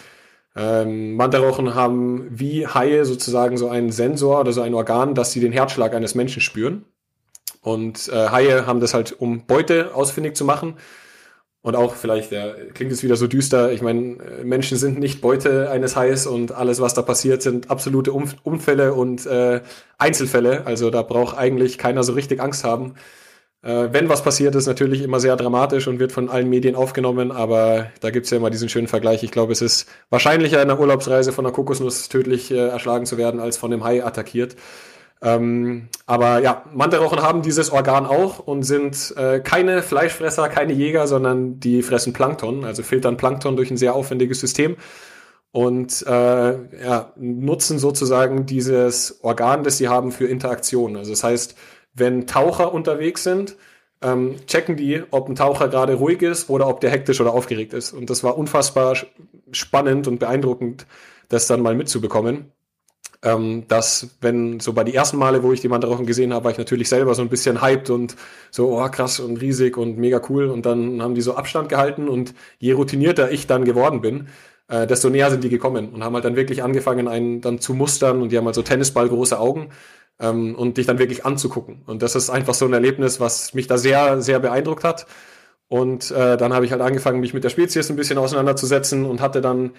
ähm, Mantarochen haben wie Haie sozusagen so einen Sensor oder so ein Organ, dass sie den Herzschlag eines Menschen spüren. Und äh, Haie haben das halt, um Beute ausfindig zu machen. Und auch vielleicht, ja, klingt es wieder so düster, ich meine, Menschen sind nicht Beute eines Hais und alles, was da passiert, sind absolute Umf Unfälle und äh, Einzelfälle. Also da braucht eigentlich keiner so richtig Angst haben. Äh, wenn was passiert, ist natürlich immer sehr dramatisch und wird von allen Medien aufgenommen, aber da gibt's ja immer diesen schönen Vergleich. Ich glaube, es ist wahrscheinlicher in einer Urlaubsreise von einer Kokosnuss tödlich äh, erschlagen zu werden, als von einem Hai attackiert. Ähm, aber ja, Mantarochen haben dieses Organ auch und sind äh, keine Fleischfresser, keine Jäger, sondern die fressen Plankton, also filtern Plankton durch ein sehr aufwendiges System und äh, ja, nutzen sozusagen dieses Organ, das sie haben, für Interaktion. Also das heißt, wenn Taucher unterwegs sind, ähm, checken die, ob ein Taucher gerade ruhig ist oder ob der hektisch oder aufgeregt ist. Und das war unfassbar spannend und beeindruckend, das dann mal mitzubekommen. Ähm, dass, wenn so bei die ersten Male, wo ich die Mantarochen gesehen habe, war ich natürlich selber so ein bisschen hyped und so, oh krass und riesig und mega cool. Und dann haben die so Abstand gehalten und je routinierter ich dann geworden bin, äh, desto näher sind die gekommen und haben halt dann wirklich angefangen, einen dann zu mustern und die haben halt so Tennisball große Augen ähm, und dich dann wirklich anzugucken. Und das ist einfach so ein Erlebnis, was mich da sehr, sehr beeindruckt hat. Und äh, dann habe ich halt angefangen, mich mit der Spezies ein bisschen auseinanderzusetzen und hatte dann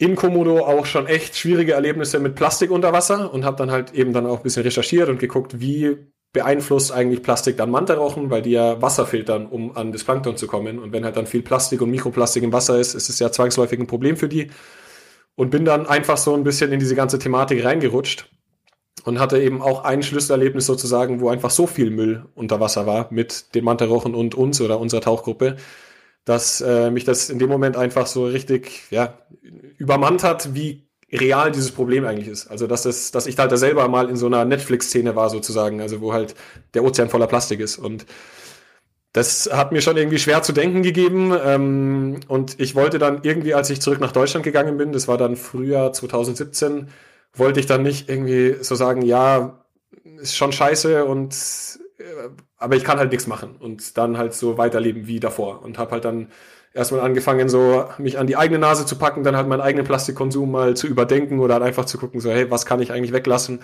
in Komodo auch schon echt schwierige Erlebnisse mit Plastik unter Wasser und habe dann halt eben dann auch ein bisschen recherchiert und geguckt, wie beeinflusst eigentlich Plastik dann Mantarochen, weil die ja Wasser filtern, um an das Plankton zu kommen. Und wenn halt dann viel Plastik und Mikroplastik im Wasser ist, ist es ja zwangsläufig ein Problem für die. Und bin dann einfach so ein bisschen in diese ganze Thematik reingerutscht und hatte eben auch ein Schlüsselerlebnis sozusagen, wo einfach so viel Müll unter Wasser war mit den Mantarochen und uns oder unserer Tauchgruppe, dass äh, mich das in dem Moment einfach so richtig ja, übermannt hat, wie real dieses Problem eigentlich ist. Also dass das, dass ich halt da selber mal in so einer Netflix-Szene war sozusagen, also wo halt der Ozean voller Plastik ist und das hat mir schon irgendwie schwer zu denken gegeben. Ähm, und ich wollte dann irgendwie, als ich zurück nach Deutschland gegangen bin, das war dann Frühjahr 2017, wollte ich dann nicht irgendwie so sagen, ja, ist schon scheiße und äh, aber ich kann halt nichts machen und dann halt so weiterleben wie davor und habe halt dann erstmal angefangen, so mich an die eigene Nase zu packen, dann halt meinen eigenen Plastikkonsum mal zu überdenken oder halt einfach zu gucken, so, hey, was kann ich eigentlich weglassen?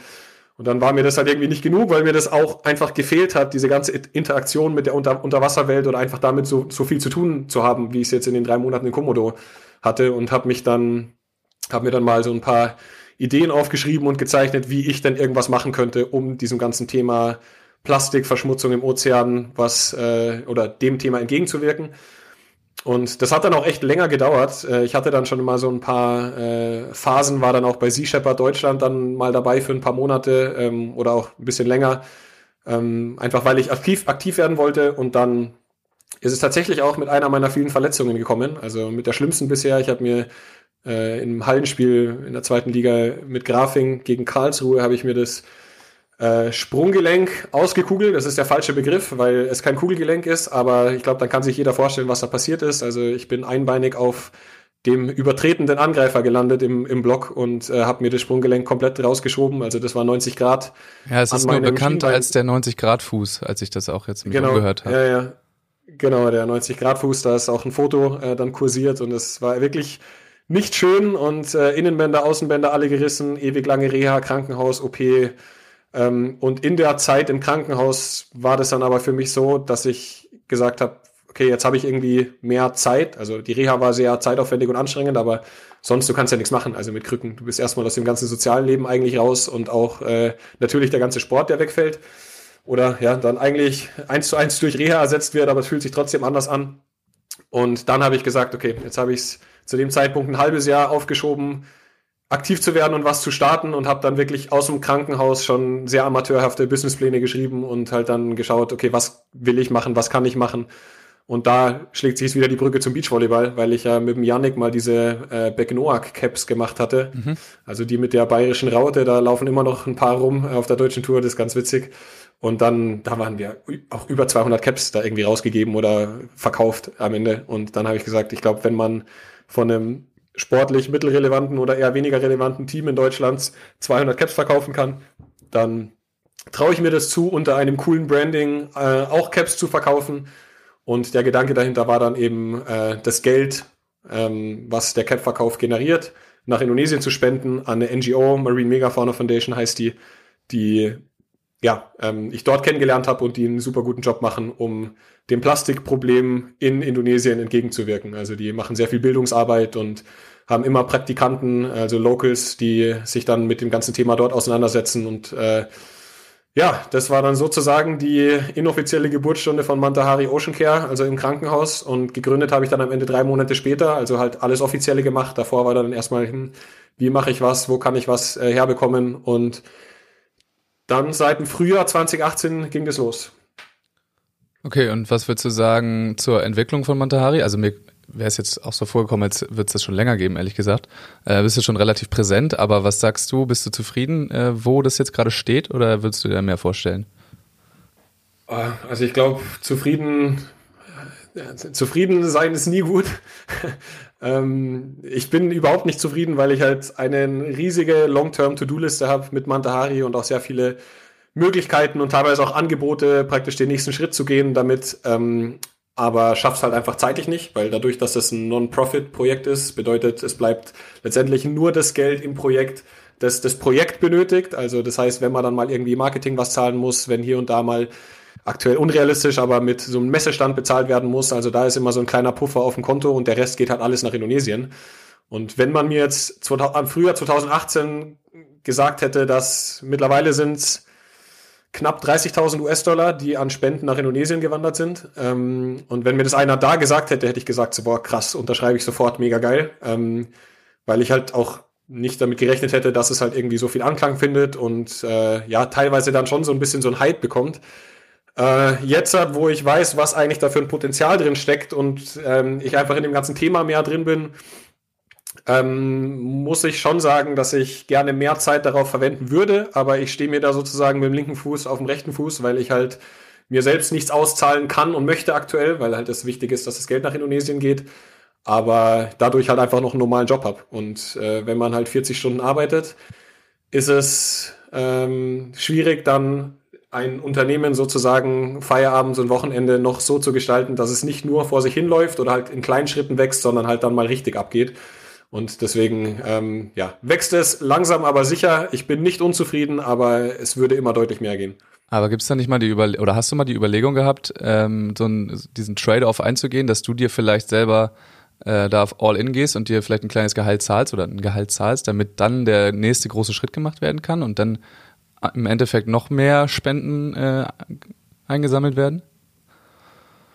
Und dann war mir das halt irgendwie nicht genug, weil mir das auch einfach gefehlt hat, diese ganze Interaktion mit der Unter Unterwasserwelt oder einfach damit so, so viel zu tun zu haben, wie ich es jetzt in den drei Monaten in Komodo hatte und habe mich dann, habe mir dann mal so ein paar Ideen aufgeschrieben und gezeichnet, wie ich denn irgendwas machen könnte, um diesem ganzen Thema Plastikverschmutzung im Ozean was äh, oder dem Thema entgegenzuwirken. Und das hat dann auch echt länger gedauert. Äh, ich hatte dann schon mal so ein paar äh, Phasen, war dann auch bei Sea Shepherd Deutschland dann mal dabei für ein paar Monate ähm, oder auch ein bisschen länger. Ähm, einfach weil ich aktiv, aktiv werden wollte und dann ist es tatsächlich auch mit einer meiner vielen Verletzungen gekommen. Also mit der schlimmsten bisher. Ich habe mir äh, im Hallenspiel in der zweiten Liga mit Grafing gegen Karlsruhe habe ich mir das äh, Sprunggelenk ausgekugelt. Das ist der falsche Begriff, weil es kein Kugelgelenk ist, aber ich glaube, dann kann sich jeder vorstellen, was da passiert ist. Also ich bin einbeinig auf dem übertretenden Angreifer gelandet im, im Block und äh, habe mir das Sprunggelenk komplett rausgeschoben. Also das war 90 Grad. Ja, es ist nur bekannt als der 90 Grad Fuß, als ich das auch jetzt mit genau, gehört habe. Ja, ja. Genau, der 90 Grad Fuß, da ist auch ein Foto äh, dann kursiert und es war wirklich nicht schön und äh, Innenbänder, Außenbänder alle gerissen, ewig lange Reha, Krankenhaus, OP, ähm, und in der Zeit im Krankenhaus war das dann aber für mich so, dass ich gesagt habe, okay, jetzt habe ich irgendwie mehr Zeit. Also die Reha war sehr zeitaufwendig und anstrengend, aber sonst du kannst ja nichts machen. Also mit Krücken, du bist erstmal aus dem ganzen sozialen Leben eigentlich raus und auch äh, natürlich der ganze Sport, der wegfällt. Oder ja, dann eigentlich eins zu eins durch Reha ersetzt wird, aber es fühlt sich trotzdem anders an. Und dann habe ich gesagt, okay, jetzt habe ich es zu dem Zeitpunkt ein halbes Jahr aufgeschoben, aktiv zu werden und was zu starten und habe dann wirklich aus dem Krankenhaus schon sehr amateurhafte Businesspläne geschrieben und halt dann geschaut, okay, was will ich machen, was kann ich machen. Und da schlägt sich wieder die Brücke zum Beachvolleyball, weil ich ja mit dem Yannick mal diese äh, Becknoak-Caps gemacht hatte. Mhm. Also die mit der bayerischen Raute, da laufen immer noch ein paar rum auf der deutschen Tour, das ist ganz witzig. Und dann, da waren wir auch über 200 Caps da irgendwie rausgegeben oder verkauft am Ende. Und dann habe ich gesagt, ich glaube, wenn man von einem sportlich mittelrelevanten oder eher weniger relevanten Team in Deutschlands 200 Caps verkaufen kann, dann traue ich mir das zu, unter einem coolen Branding äh, auch Caps zu verkaufen. Und der Gedanke dahinter war dann eben, äh, das Geld, ähm, was der Cap-Verkauf generiert, nach Indonesien zu spenden an eine NGO, Marine Megafauna Foundation heißt die, die ja, ähm, ich dort kennengelernt habe und die einen super guten Job machen, um dem Plastikproblem in Indonesien entgegenzuwirken. Also die machen sehr viel Bildungsarbeit und haben immer Praktikanten, also Locals, die sich dann mit dem ganzen Thema dort auseinandersetzen und äh, ja, das war dann sozusagen die inoffizielle Geburtsstunde von Mantahari Ocean Care, also im Krankenhaus. Und gegründet habe ich dann am Ende drei Monate später, also halt alles offizielle gemacht. Davor war dann erstmal, hm, wie mache ich was, wo kann ich was äh, herbekommen. Und dann seit dem Frühjahr 2018 ging das los. Okay, und was würdest du sagen zur Entwicklung von Mantahari? Also mir wäre es jetzt auch so vorgekommen, als würde es das schon länger geben, ehrlich gesagt. Äh, bist du schon relativ präsent, aber was sagst du? Bist du zufrieden, äh, wo das jetzt gerade steht oder würdest du dir mehr vorstellen? Ah, also ich glaube, zufrieden, äh, zufrieden sein ist nie gut. ähm, ich bin überhaupt nicht zufrieden, weil ich halt eine riesige Long-Term-To-Do-Liste habe mit Mantahari und auch sehr viele Möglichkeiten und teilweise auch Angebote, praktisch den nächsten Schritt zu gehen, damit ähm, aber schaff's halt einfach zeitlich nicht, weil dadurch, dass das ein Non-Profit-Projekt ist, bedeutet, es bleibt letztendlich nur das Geld im Projekt, das das Projekt benötigt. Also das heißt, wenn man dann mal irgendwie Marketing was zahlen muss, wenn hier und da mal aktuell unrealistisch, aber mit so einem Messestand bezahlt werden muss, also da ist immer so ein kleiner Puffer auf dem Konto und der Rest geht halt alles nach Indonesien. Und wenn man mir jetzt am Frühjahr 2018 gesagt hätte, dass mittlerweile sind's knapp 30.000 US-Dollar, die an Spenden nach Indonesien gewandert sind. Ähm, und wenn mir das einer da gesagt hätte, hätte ich gesagt, so, boah, krass, unterschreibe ich sofort, mega geil. Ähm, weil ich halt auch nicht damit gerechnet hätte, dass es halt irgendwie so viel Anklang findet und äh, ja, teilweise dann schon so ein bisschen so ein Hype bekommt. Äh, jetzt, wo ich weiß, was eigentlich da für ein Potenzial drin steckt und ähm, ich einfach in dem ganzen Thema mehr drin bin, ähm, muss ich schon sagen, dass ich gerne mehr Zeit darauf verwenden würde, aber ich stehe mir da sozusagen mit dem linken Fuß auf dem rechten Fuß, weil ich halt mir selbst nichts auszahlen kann und möchte aktuell, weil halt das Wichtige ist, dass das Geld nach Indonesien geht, aber dadurch halt einfach noch einen normalen Job habe. Und äh, wenn man halt 40 Stunden arbeitet, ist es ähm, schwierig, dann ein Unternehmen sozusagen Feierabend und Wochenende noch so zu gestalten, dass es nicht nur vor sich hinläuft oder halt in kleinen Schritten wächst, sondern halt dann mal richtig abgeht. Und deswegen ähm, ja, wächst es langsam, aber sicher. Ich bin nicht unzufrieden, aber es würde immer deutlich mehr gehen. Aber gibt's da nicht mal die Überle oder hast du mal die Überlegung gehabt, ähm, so einen, diesen Trade-off einzugehen, dass du dir vielleicht selber äh, da auf All-In gehst und dir vielleicht ein kleines Gehalt zahlst oder ein Gehalt zahlst, damit dann der nächste große Schritt gemacht werden kann und dann im Endeffekt noch mehr Spenden äh, eingesammelt werden?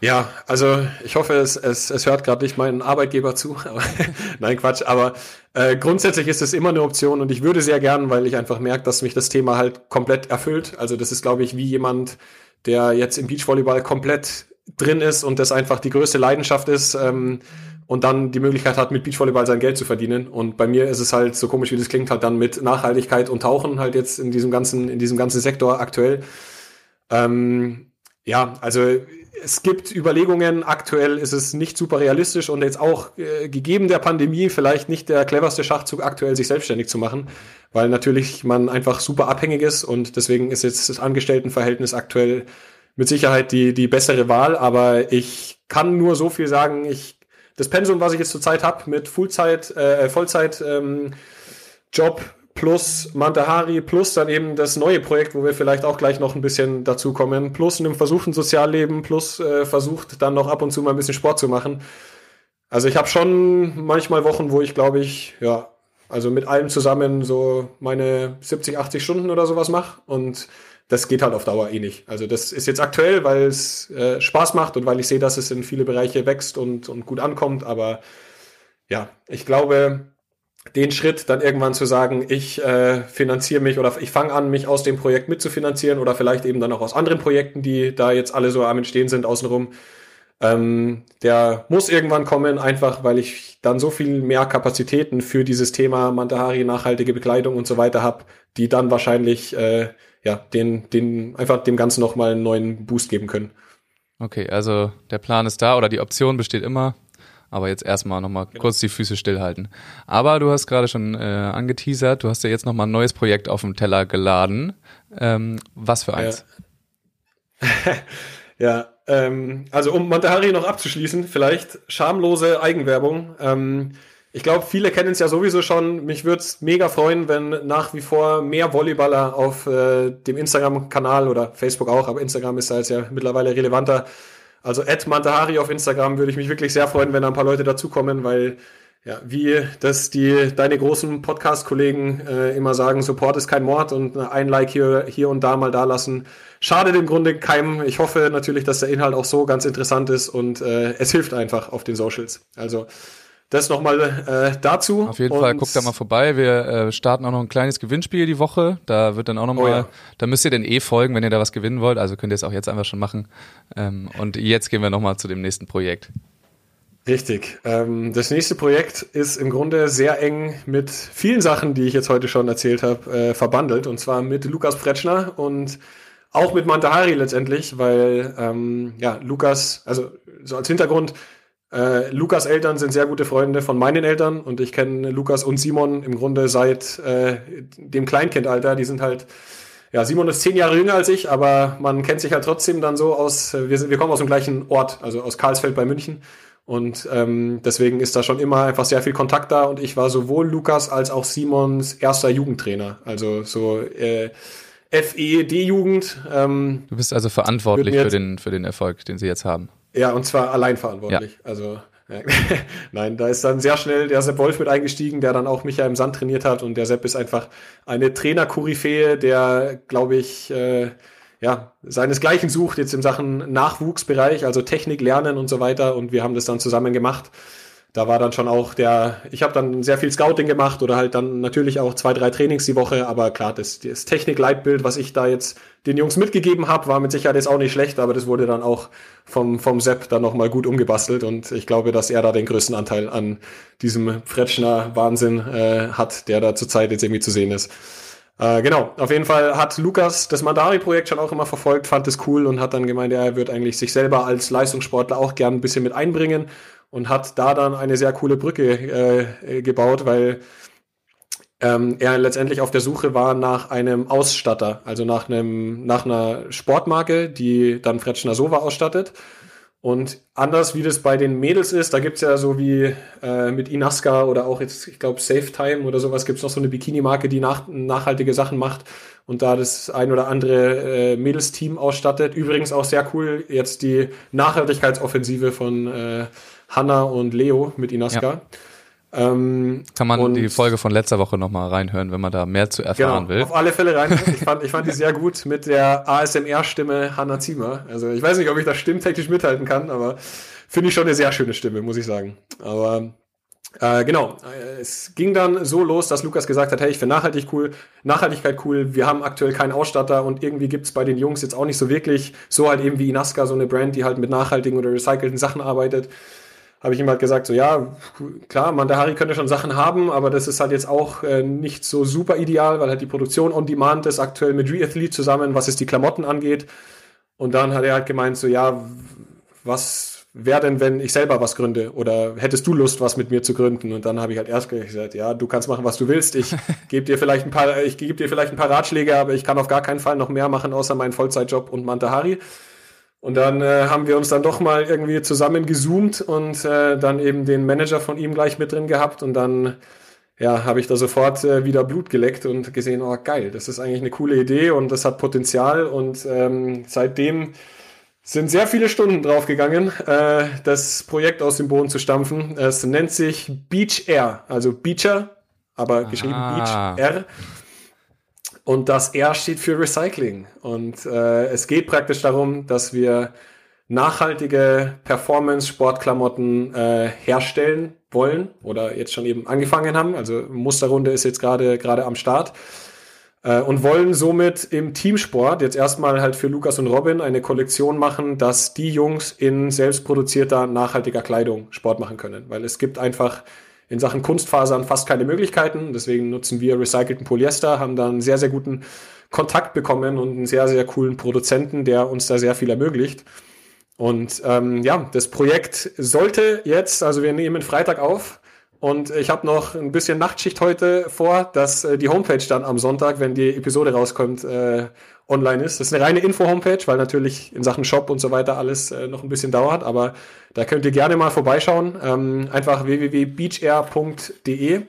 Ja, also ich hoffe, es, es, es hört gerade nicht mein Arbeitgeber zu. Nein, Quatsch. Aber äh, grundsätzlich ist es immer eine Option und ich würde sehr gern, weil ich einfach merke, dass mich das Thema halt komplett erfüllt. Also das ist, glaube ich, wie jemand, der jetzt im Beachvolleyball komplett drin ist und das einfach die größte Leidenschaft ist ähm, und dann die Möglichkeit hat, mit Beachvolleyball sein Geld zu verdienen. Und bei mir ist es halt, so komisch wie das klingt, halt dann mit Nachhaltigkeit und Tauchen halt jetzt in diesem ganzen, in diesem ganzen Sektor aktuell. Ähm, ja, also es gibt Überlegungen, aktuell ist es nicht super realistisch und jetzt auch äh, gegeben der Pandemie vielleicht nicht der cleverste Schachzug, aktuell sich selbstständig zu machen, weil natürlich man einfach super abhängig ist und deswegen ist jetzt das Angestelltenverhältnis aktuell mit Sicherheit die, die bessere Wahl, aber ich kann nur so viel sagen, ich das Pensum, was ich jetzt zurzeit habe mit Fullzeit, äh, Vollzeit ähm, Job plus Mantahari, plus dann eben das neue Projekt, wo wir vielleicht auch gleich noch ein bisschen dazu kommen, plus einem versuchten Sozialleben, plus äh, versucht dann noch ab und zu mal ein bisschen Sport zu machen. Also ich habe schon manchmal Wochen, wo ich glaube ich, ja, also mit allem zusammen so meine 70, 80 Stunden oder sowas mache und das geht halt auf Dauer eh nicht. Also das ist jetzt aktuell, weil es äh, Spaß macht und weil ich sehe, dass es in viele Bereiche wächst und, und gut ankommt, aber ja, ich glaube, den Schritt dann irgendwann zu sagen, ich äh, finanziere mich oder ich fange an, mich aus dem Projekt mitzufinanzieren oder vielleicht eben dann auch aus anderen Projekten, die da jetzt alle so am Entstehen sind außenrum. Ähm, der muss irgendwann kommen, einfach weil ich dann so viel mehr Kapazitäten für dieses Thema Mantahari, nachhaltige Bekleidung und so weiter habe, die dann wahrscheinlich äh, ja den, den einfach dem Ganzen nochmal einen neuen Boost geben können. Okay, also der Plan ist da oder die Option besteht immer. Aber jetzt erstmal nochmal genau. kurz die Füße stillhalten. Aber du hast gerade schon äh, angeteasert, du hast ja jetzt nochmal ein neues Projekt auf dem Teller geladen. Ähm, was für eins? Ja, ja ähm, also um Montehari noch abzuschließen, vielleicht schamlose Eigenwerbung. Ähm, ich glaube, viele kennen es ja sowieso schon. Mich würde es mega freuen, wenn nach wie vor mehr Volleyballer auf äh, dem Instagram-Kanal oder Facebook auch, aber Instagram ist da jetzt ja mittlerweile relevanter, also Ed Mantahari auf Instagram würde ich mich wirklich sehr freuen, wenn da ein paar Leute dazukommen, weil ja, wie das die deine großen Podcast-Kollegen äh, immer sagen, Support ist kein Mord und ein Like hier, hier und da mal da lassen. Schadet im Grunde keinem. Ich hoffe natürlich, dass der Inhalt auch so ganz interessant ist und äh, es hilft einfach auf den Socials. Also das nochmal äh, dazu. Auf jeden Fall, guckt da mal vorbei. Wir äh, starten auch noch ein kleines Gewinnspiel die Woche. Da wird dann auch nochmal, oh ja. da müsst ihr denn eh folgen, wenn ihr da was gewinnen wollt. Also könnt ihr es auch jetzt einfach schon machen. Ähm, und jetzt gehen wir nochmal zu dem nächsten Projekt. Richtig. Ähm, das nächste Projekt ist im Grunde sehr eng mit vielen Sachen, die ich jetzt heute schon erzählt habe, äh, verbandelt. Und zwar mit Lukas Pretschner und auch mit Mantahari letztendlich, weil ähm, ja, Lukas, also so als Hintergrund, äh, Lukas Eltern sind sehr gute Freunde von meinen Eltern und ich kenne Lukas und Simon im Grunde seit äh, dem Kleinkindalter. Die sind halt, ja, Simon ist zehn Jahre jünger als ich, aber man kennt sich halt trotzdem dann so aus, wir, sind, wir kommen aus dem gleichen Ort, also aus Karlsfeld bei München. Und ähm, deswegen ist da schon immer einfach sehr viel Kontakt da. Und ich war sowohl Lukas als auch Simons erster Jugendtrainer. Also so äh, FED-Jugend. Ähm, du bist also verantwortlich für den, für den Erfolg, den sie jetzt haben. Ja, und zwar allein verantwortlich. Ja. Also Nein, da ist dann sehr schnell der Sepp Wolf mit eingestiegen, der dann auch Micha im Sand trainiert hat. Und der Sepp ist einfach eine Trainer-Koryphäe, der, glaube ich, äh, ja, seinesgleichen sucht jetzt in Sachen Nachwuchsbereich, also Technik lernen und so weiter. Und wir haben das dann zusammen gemacht. Da war dann schon auch der, ich habe dann sehr viel Scouting gemacht oder halt dann natürlich auch zwei, drei Trainings die Woche, aber klar, das, das Technikleitbild, was ich da jetzt den Jungs mitgegeben habe, war mit Sicherheit jetzt auch nicht schlecht, aber das wurde dann auch vom, vom Sepp dann nochmal gut umgebastelt und ich glaube, dass er da den größten Anteil an diesem Fretschner Wahnsinn äh, hat, der da zurzeit jetzt irgendwie zu sehen ist. Äh, genau, auf jeden Fall hat Lukas das Mandari-Projekt schon auch immer verfolgt, fand es cool und hat dann gemeint, er wird eigentlich sich selber als Leistungssportler auch gern ein bisschen mit einbringen und hat da dann eine sehr coole Brücke äh, gebaut, weil ähm, er letztendlich auf der Suche war nach einem Ausstatter, also nach einem nach einer Sportmarke, die dann Fretschner Sova ausstattet und anders wie das bei den Mädels ist, da gibt's ja so wie äh, mit Inaska oder auch jetzt, ich glaube, Safe Time oder sowas, gibt's noch so eine Bikini-Marke, die nach, nachhaltige Sachen macht und da das ein oder andere äh, Mädels-Team ausstattet. Übrigens auch sehr cool, jetzt die Nachhaltigkeitsoffensive von äh, Hanna und Leo mit Inaska. Ja. Ähm, Kann man die Folge von letzter Woche nochmal reinhören, wenn man da mehr zu erfahren genau, will. Auf alle Fälle rein. Ich fand, ich fand die sehr gut mit der ASMR-Stimme Hannah Ziemer. Also ich weiß nicht, ob ich das stimmtechnisch mithalten kann, aber finde ich schon eine sehr schöne Stimme, muss ich sagen. Aber äh, genau, es ging dann so los, dass Lukas gesagt hat, hey, ich finde Nachhaltig cool, Nachhaltigkeit cool, wir haben aktuell keinen Ausstatter und irgendwie gibt's bei den Jungs jetzt auch nicht so wirklich, so halt eben wie Inaska, so eine Brand, die halt mit nachhaltigen oder recycelten Sachen arbeitet habe ich ihm halt gesagt, so ja, klar, Mandahari könnte schon Sachen haben, aber das ist halt jetzt auch äh, nicht so super ideal, weil halt die Produktion on demand ist aktuell mit Reathlete zusammen, was es die Klamotten angeht. Und dann hat er halt gemeint, so ja, was wäre denn, wenn ich selber was gründe? Oder hättest du Lust, was mit mir zu gründen? Und dann habe ich halt erst gesagt, ja, du kannst machen, was du willst. Ich gebe dir vielleicht ein paar, ich gebe dir vielleicht ein paar Ratschläge, aber ich kann auf gar keinen Fall noch mehr machen, außer meinen Vollzeitjob und Mantahari. Und dann äh, haben wir uns dann doch mal irgendwie zusammen gezoomt und äh, dann eben den Manager von ihm gleich mit drin gehabt und dann ja, habe ich da sofort äh, wieder Blut geleckt und gesehen, oh geil, das ist eigentlich eine coole Idee und das hat Potenzial und ähm, seitdem sind sehr viele Stunden draufgegangen, äh, das Projekt aus dem Boden zu stampfen. Es nennt sich Beach Air, also Beacher, aber geschrieben ah. Beach Air. Und das R steht für Recycling. Und äh, es geht praktisch darum, dass wir nachhaltige Performance-Sportklamotten äh, herstellen wollen oder jetzt schon eben angefangen haben. Also Musterrunde ist jetzt gerade gerade am Start äh, und wollen somit im Teamsport jetzt erstmal halt für Lukas und Robin eine Kollektion machen, dass die Jungs in selbstproduzierter nachhaltiger Kleidung Sport machen können, weil es gibt einfach in Sachen Kunstfasern fast keine Möglichkeiten. Deswegen nutzen wir recycelten Polyester, haben da einen sehr, sehr guten Kontakt bekommen und einen sehr, sehr coolen Produzenten, der uns da sehr viel ermöglicht. Und ähm, ja, das Projekt sollte jetzt, also wir nehmen Freitag auf und ich habe noch ein bisschen Nachtschicht heute vor, dass äh, die Homepage dann am Sonntag, wenn die Episode rauskommt, äh, online ist. Das ist eine reine Info-Homepage, weil natürlich in Sachen Shop und so weiter alles äh, noch ein bisschen dauert, aber da könnt ihr gerne mal vorbeischauen. Ähm, einfach www.beachair.de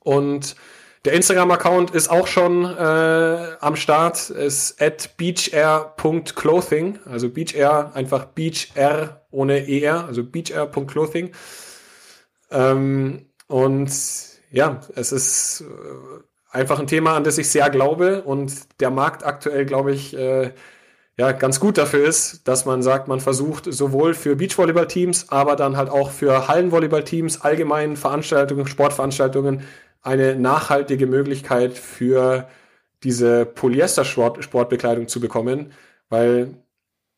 und der Instagram-Account ist auch schon äh, am Start, ist at beachair.clothing, also Beachair, einfach Beachair ohne ER, also beachair.clothing. Ähm, Und ja, es ist äh, einfach ein Thema, an das ich sehr glaube und der Markt aktuell, glaube ich, äh, ja, ganz gut dafür ist, dass man sagt, man versucht sowohl für Beachvolleyball-Teams, aber dann halt auch für Hallenvolleyball-Teams, allgemeinen Veranstaltungen, Sportveranstaltungen eine nachhaltige Möglichkeit für diese Polyester-Sportbekleidung zu bekommen, weil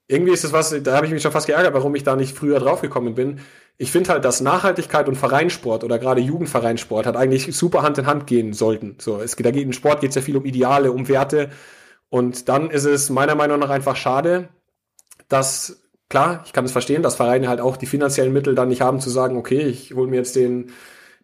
irgendwie ist es was, da habe ich mich schon fast geärgert, warum ich da nicht früher draufgekommen bin. Ich finde halt, dass Nachhaltigkeit und Vereinssport oder gerade Jugendvereinssport hat eigentlich super Hand in Hand gehen sollten. So, es geht, da geht in Sport geht es ja viel um Ideale, um Werte und dann ist es meiner Meinung nach einfach schade, dass, klar, ich kann es verstehen, dass Vereine halt auch die finanziellen Mittel dann nicht haben zu sagen, okay, ich hole mir jetzt den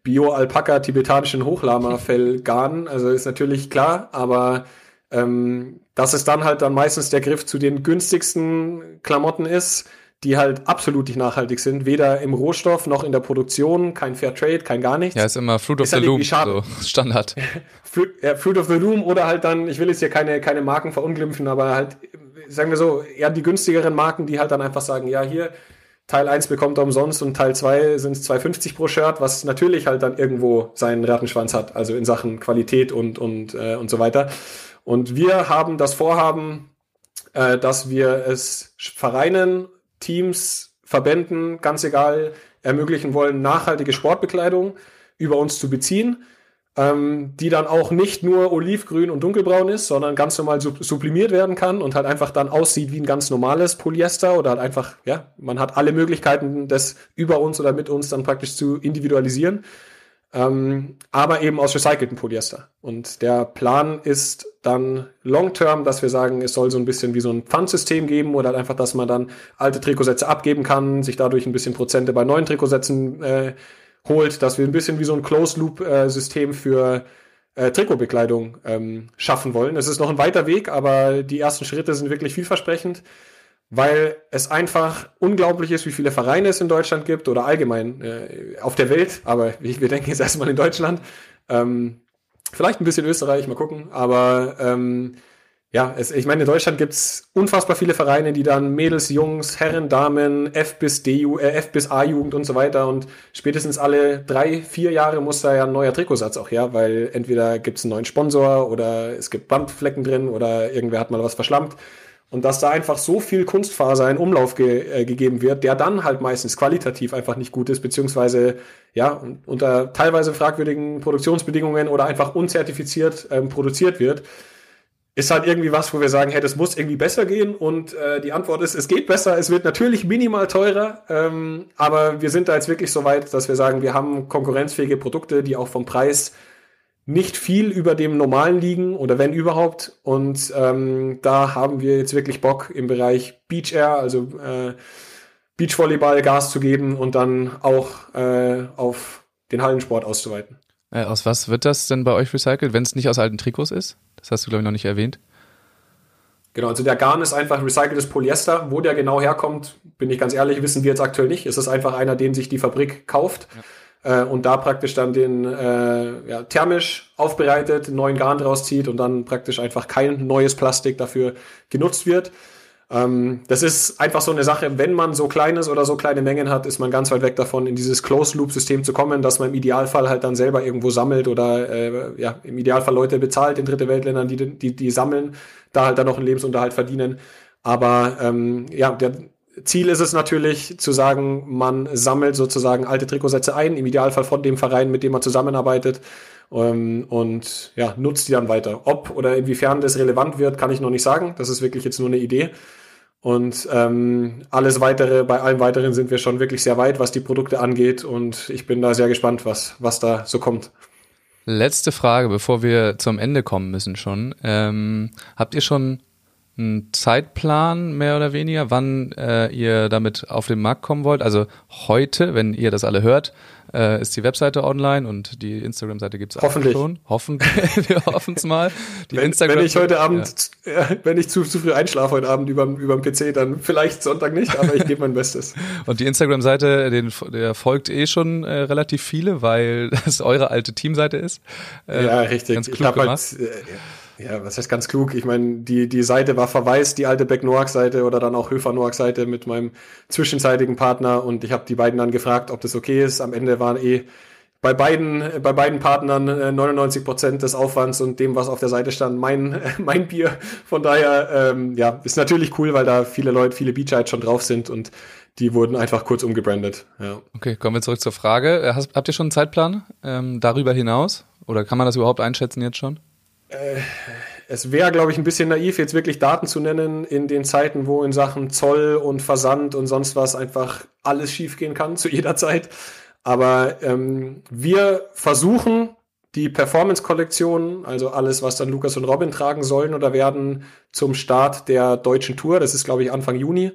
Bio-Alpaka tibetanischen Hochlama-Fell Garn. Also ist natürlich klar, aber ähm, dass es dann halt dann meistens der Griff zu den günstigsten Klamotten ist, die halt absolut nicht nachhaltig sind, weder im Rohstoff noch in der Produktion, kein Fair Trade, kein gar nichts. Ja, ist immer Fruit of ist the halt Loom, so Standard. Fruit, ja, Fruit of the Loom oder halt dann, ich will jetzt hier keine, keine Marken verunglimpfen, aber halt, sagen wir so, eher die günstigeren Marken, die halt dann einfach sagen, ja, hier, Teil 1 bekommt er umsonst und Teil 2 sind es 2,50 pro Shirt, was natürlich halt dann irgendwo seinen Rattenschwanz hat, also in Sachen Qualität und, und, äh, und so weiter. Und wir haben das Vorhaben, äh, dass wir es Vereinen Teams, Verbänden, ganz egal, ermöglichen wollen, nachhaltige Sportbekleidung über uns zu beziehen, ähm, die dann auch nicht nur olivgrün und dunkelbraun ist, sondern ganz normal sub sublimiert werden kann und halt einfach dann aussieht wie ein ganz normales Polyester oder halt einfach, ja, man hat alle Möglichkeiten, das über uns oder mit uns dann praktisch zu individualisieren ähm, aber eben aus recyceltem Polyester. Und der Plan ist dann long-term, dass wir sagen, es soll so ein bisschen wie so ein Pfandsystem geben oder halt einfach, dass man dann alte Trikotsätze abgeben kann, sich dadurch ein bisschen Prozente bei neuen Trikotsätzen äh, holt, dass wir ein bisschen wie so ein Closed-Loop-System äh, für äh, Trikotbekleidung ähm, schaffen wollen. Es ist noch ein weiter Weg, aber die ersten Schritte sind wirklich vielversprechend weil es einfach unglaublich ist, wie viele Vereine es in Deutschland gibt oder allgemein äh, auf der Welt, aber wir denken jetzt erstmal in Deutschland. Ähm, vielleicht ein bisschen Österreich, mal gucken, aber ähm, ja, es, ich meine, in Deutschland gibt's unfassbar viele Vereine, die dann Mädels, Jungs, Herren, Damen, F bis D, äh, F bis A-Jugend und so weiter und spätestens alle drei, vier Jahre muss da ja ein neuer Trikotsatz auch her, weil entweder gibt's einen neuen Sponsor oder es gibt Bandflecken drin oder irgendwer hat mal was verschlammt. Und dass da einfach so viel Kunstfaser in Umlauf ge äh, gegeben wird, der dann halt meistens qualitativ einfach nicht gut ist, beziehungsweise ja, unter teilweise fragwürdigen Produktionsbedingungen oder einfach unzertifiziert ähm, produziert wird, ist halt irgendwie was, wo wir sagen, hey, das muss irgendwie besser gehen. Und äh, die Antwort ist, es geht besser, es wird natürlich minimal teurer, ähm, aber wir sind da jetzt wirklich so weit, dass wir sagen, wir haben konkurrenzfähige Produkte, die auch vom Preis nicht viel über dem normalen liegen oder wenn überhaupt. Und ähm, da haben wir jetzt wirklich Bock im Bereich Beach Air, also äh, Beachvolleyball Gas zu geben und dann auch äh, auf den Hallensport auszuweiten. Äh, aus was wird das denn bei euch recycelt, wenn es nicht aus alten Trikots ist? Das hast du, glaube ich, noch nicht erwähnt. Genau, also der Garn ist einfach recyceltes Polyester. Wo der genau herkommt, bin ich ganz ehrlich, wissen wir jetzt aktuell nicht. Es ist einfach einer, den sich die Fabrik kauft. Ja äh, und da praktisch dann den äh, ja, thermisch aufbereitet, neuen Garn draus zieht und dann praktisch einfach kein neues Plastik dafür genutzt wird. Ähm, das ist einfach so eine Sache, wenn man so kleines oder so kleine Mengen hat, ist man ganz weit weg davon, in dieses Closed-Loop-System zu kommen, dass man im Idealfall halt dann selber irgendwo sammelt oder äh, ja, im Idealfall Leute bezahlt in dritte Weltländern, die, die, die sammeln, da halt dann noch einen Lebensunterhalt verdienen. Aber ähm, ja, der, Ziel ist es natürlich zu sagen, man sammelt sozusagen alte Trikotsätze ein, im Idealfall von dem Verein, mit dem man zusammenarbeitet ähm, und ja, nutzt die dann weiter. Ob oder inwiefern das relevant wird, kann ich noch nicht sagen. Das ist wirklich jetzt nur eine Idee. Und ähm, alles weitere, bei allem weiteren sind wir schon wirklich sehr weit, was die Produkte angeht. Und ich bin da sehr gespannt, was, was da so kommt. Letzte Frage, bevor wir zum Ende kommen müssen schon. Ähm, habt ihr schon einen Zeitplan mehr oder weniger, wann äh, ihr damit auf den Markt kommen wollt. Also heute, wenn ihr das alle hört, äh, ist die Webseite online und die Instagram-Seite gibt's auch schon. Hoffentlich. Wir hoffen es mal. Die wenn, Instagram wenn ich heute Abend, ja. äh, wenn ich zu, zu früh einschlafe heute Abend über dem PC, dann vielleicht Sonntag nicht, aber ich gebe mein Bestes. Und die Instagram-Seite, den, der folgt eh schon äh, relativ viele, weil das eure alte Teamseite ist. Äh, ja, richtig. Ganz klug ich gemacht. Halt, ja, was heißt ganz klug? Ich meine, die, die Seite war verwaist, die alte Beck Noack Seite oder dann auch Höfer Noack Seite mit meinem zwischenzeitigen Partner und ich habe die beiden dann gefragt, ob das okay ist. Am Ende waren eh bei beiden, bei beiden Partnern äh, 99 Prozent des Aufwands und dem, was auf der Seite stand, mein, äh, mein Bier. Von daher, ähm, ja, ist natürlich cool, weil da viele Leute, viele Beachheads schon drauf sind und die wurden einfach kurz umgebrandet. Ja. Okay, kommen wir zurück zur Frage. Äh, hast, habt ihr schon einen Zeitplan ähm, darüber hinaus? Oder kann man das überhaupt einschätzen jetzt schon? Äh, es wäre, glaube ich, ein bisschen naiv, jetzt wirklich Daten zu nennen in den Zeiten, wo in Sachen Zoll und Versand und sonst was einfach alles schiefgehen kann zu jeder Zeit. Aber ähm, wir versuchen die Performance-Kollektion, also alles, was dann Lukas und Robin tragen sollen oder werden, zum Start der deutschen Tour, das ist, glaube ich, Anfang Juni,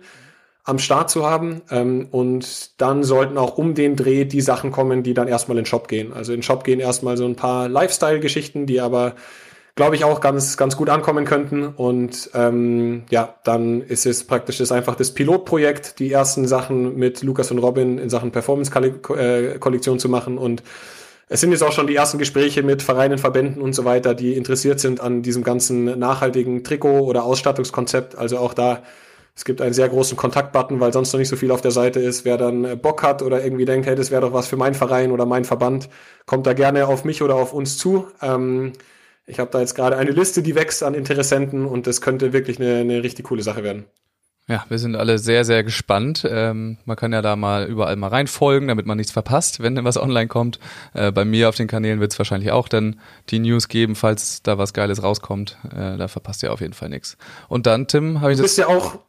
am Start zu haben. Ähm, und dann sollten auch um den Dreh die Sachen kommen, die dann erstmal in den Shop gehen. Also in den Shop gehen erstmal so ein paar Lifestyle-Geschichten, die aber glaube ich, auch ganz, ganz gut ankommen könnten. Und ähm, ja, dann ist es praktisch ist einfach das Pilotprojekt, die ersten Sachen mit Lukas und Robin in Sachen Performance-Kollektion zu machen. Und es sind jetzt auch schon die ersten Gespräche mit Vereinen, Verbänden und so weiter, die interessiert sind an diesem ganzen nachhaltigen Trikot- oder Ausstattungskonzept. Also auch da, es gibt einen sehr großen Kontaktbutton, weil sonst noch nicht so viel auf der Seite ist. Wer dann Bock hat oder irgendwie denkt, hey, das wäre doch was für mein Verein oder mein Verband, kommt da gerne auf mich oder auf uns zu. Ähm, ich habe da jetzt gerade eine Liste, die wächst an Interessenten und das könnte wirklich eine, eine richtig coole Sache werden. Ja, wir sind alle sehr, sehr gespannt. Ähm, man kann ja da mal überall mal reinfolgen, damit man nichts verpasst, wenn denn was online kommt. Äh, bei mir auf den Kanälen wird es wahrscheinlich auch dann die News geben, falls da was Geiles rauskommt. Äh, da verpasst ihr auf jeden Fall nichts. Und dann, Tim, habe ich das. Du bist ja auch,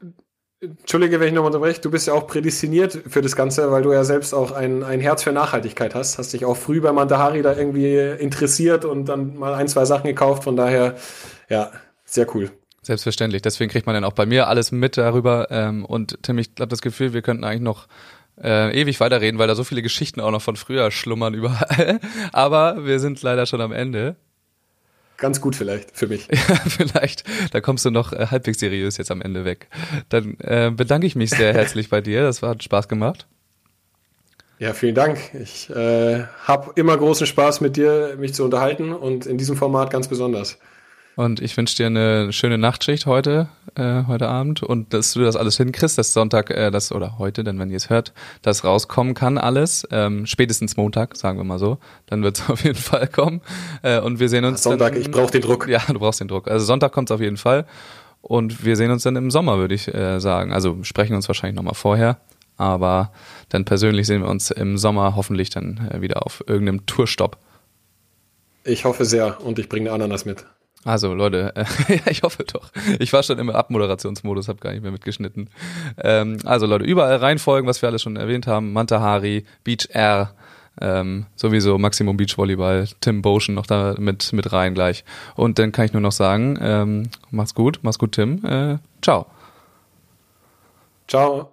Entschuldige, wenn ich nochmal unterbreche, du bist ja auch prädestiniert für das Ganze, weil du ja selbst auch ein, ein Herz für Nachhaltigkeit hast. Hast dich auch früh bei Mandahari da irgendwie interessiert und dann mal ein, zwei Sachen gekauft. Von daher, ja, sehr cool. Selbstverständlich. Deswegen kriegt man dann auch bei mir alles mit darüber. Ähm, und Tim, ich habe das Gefühl, wir könnten eigentlich noch äh, ewig weiterreden, weil da so viele Geschichten auch noch von früher schlummern überall. Aber wir sind leider schon am Ende. Ganz gut vielleicht für mich. Ja, vielleicht. Da kommst du noch äh, halbwegs seriös jetzt am Ende weg. Dann äh, bedanke ich mich sehr herzlich bei dir. Das hat Spaß gemacht. Ja, vielen Dank. Ich äh, habe immer großen Spaß mit dir, mich zu unterhalten und in diesem Format ganz besonders. Und ich wünsche dir eine schöne Nachtschicht heute, äh, heute Abend und dass du das alles hinkriegst, dass Sonntag, äh, das oder heute, denn wenn ihr es hört, das rauskommen kann alles. Ähm, spätestens Montag, sagen wir mal so. Dann wird es auf jeden Fall kommen. Äh, und wir sehen uns. Sonntag, dann, ich brauche den Druck. Ja, du brauchst den Druck. Also Sonntag kommt es auf jeden Fall. Und wir sehen uns dann im Sommer, würde ich äh, sagen. Also sprechen uns wahrscheinlich nochmal vorher. Aber dann persönlich sehen wir uns im Sommer hoffentlich dann äh, wieder auf irgendeinem Tourstopp. Ich hoffe sehr und ich bringe eine Ananas mit. Also Leute, äh, ich hoffe doch. Ich war schon im Abmoderationsmodus, habe gar nicht mehr mitgeschnitten. Ähm, also Leute, überall reinfolgen, was wir alles schon erwähnt haben. Mantahari, Beach Air, ähm, sowieso Maximum Beach Volleyball, Tim Boschen noch da mit, mit rein gleich. Und dann kann ich nur noch sagen, ähm, mach's gut, mach's gut Tim. Äh, ciao. Ciao.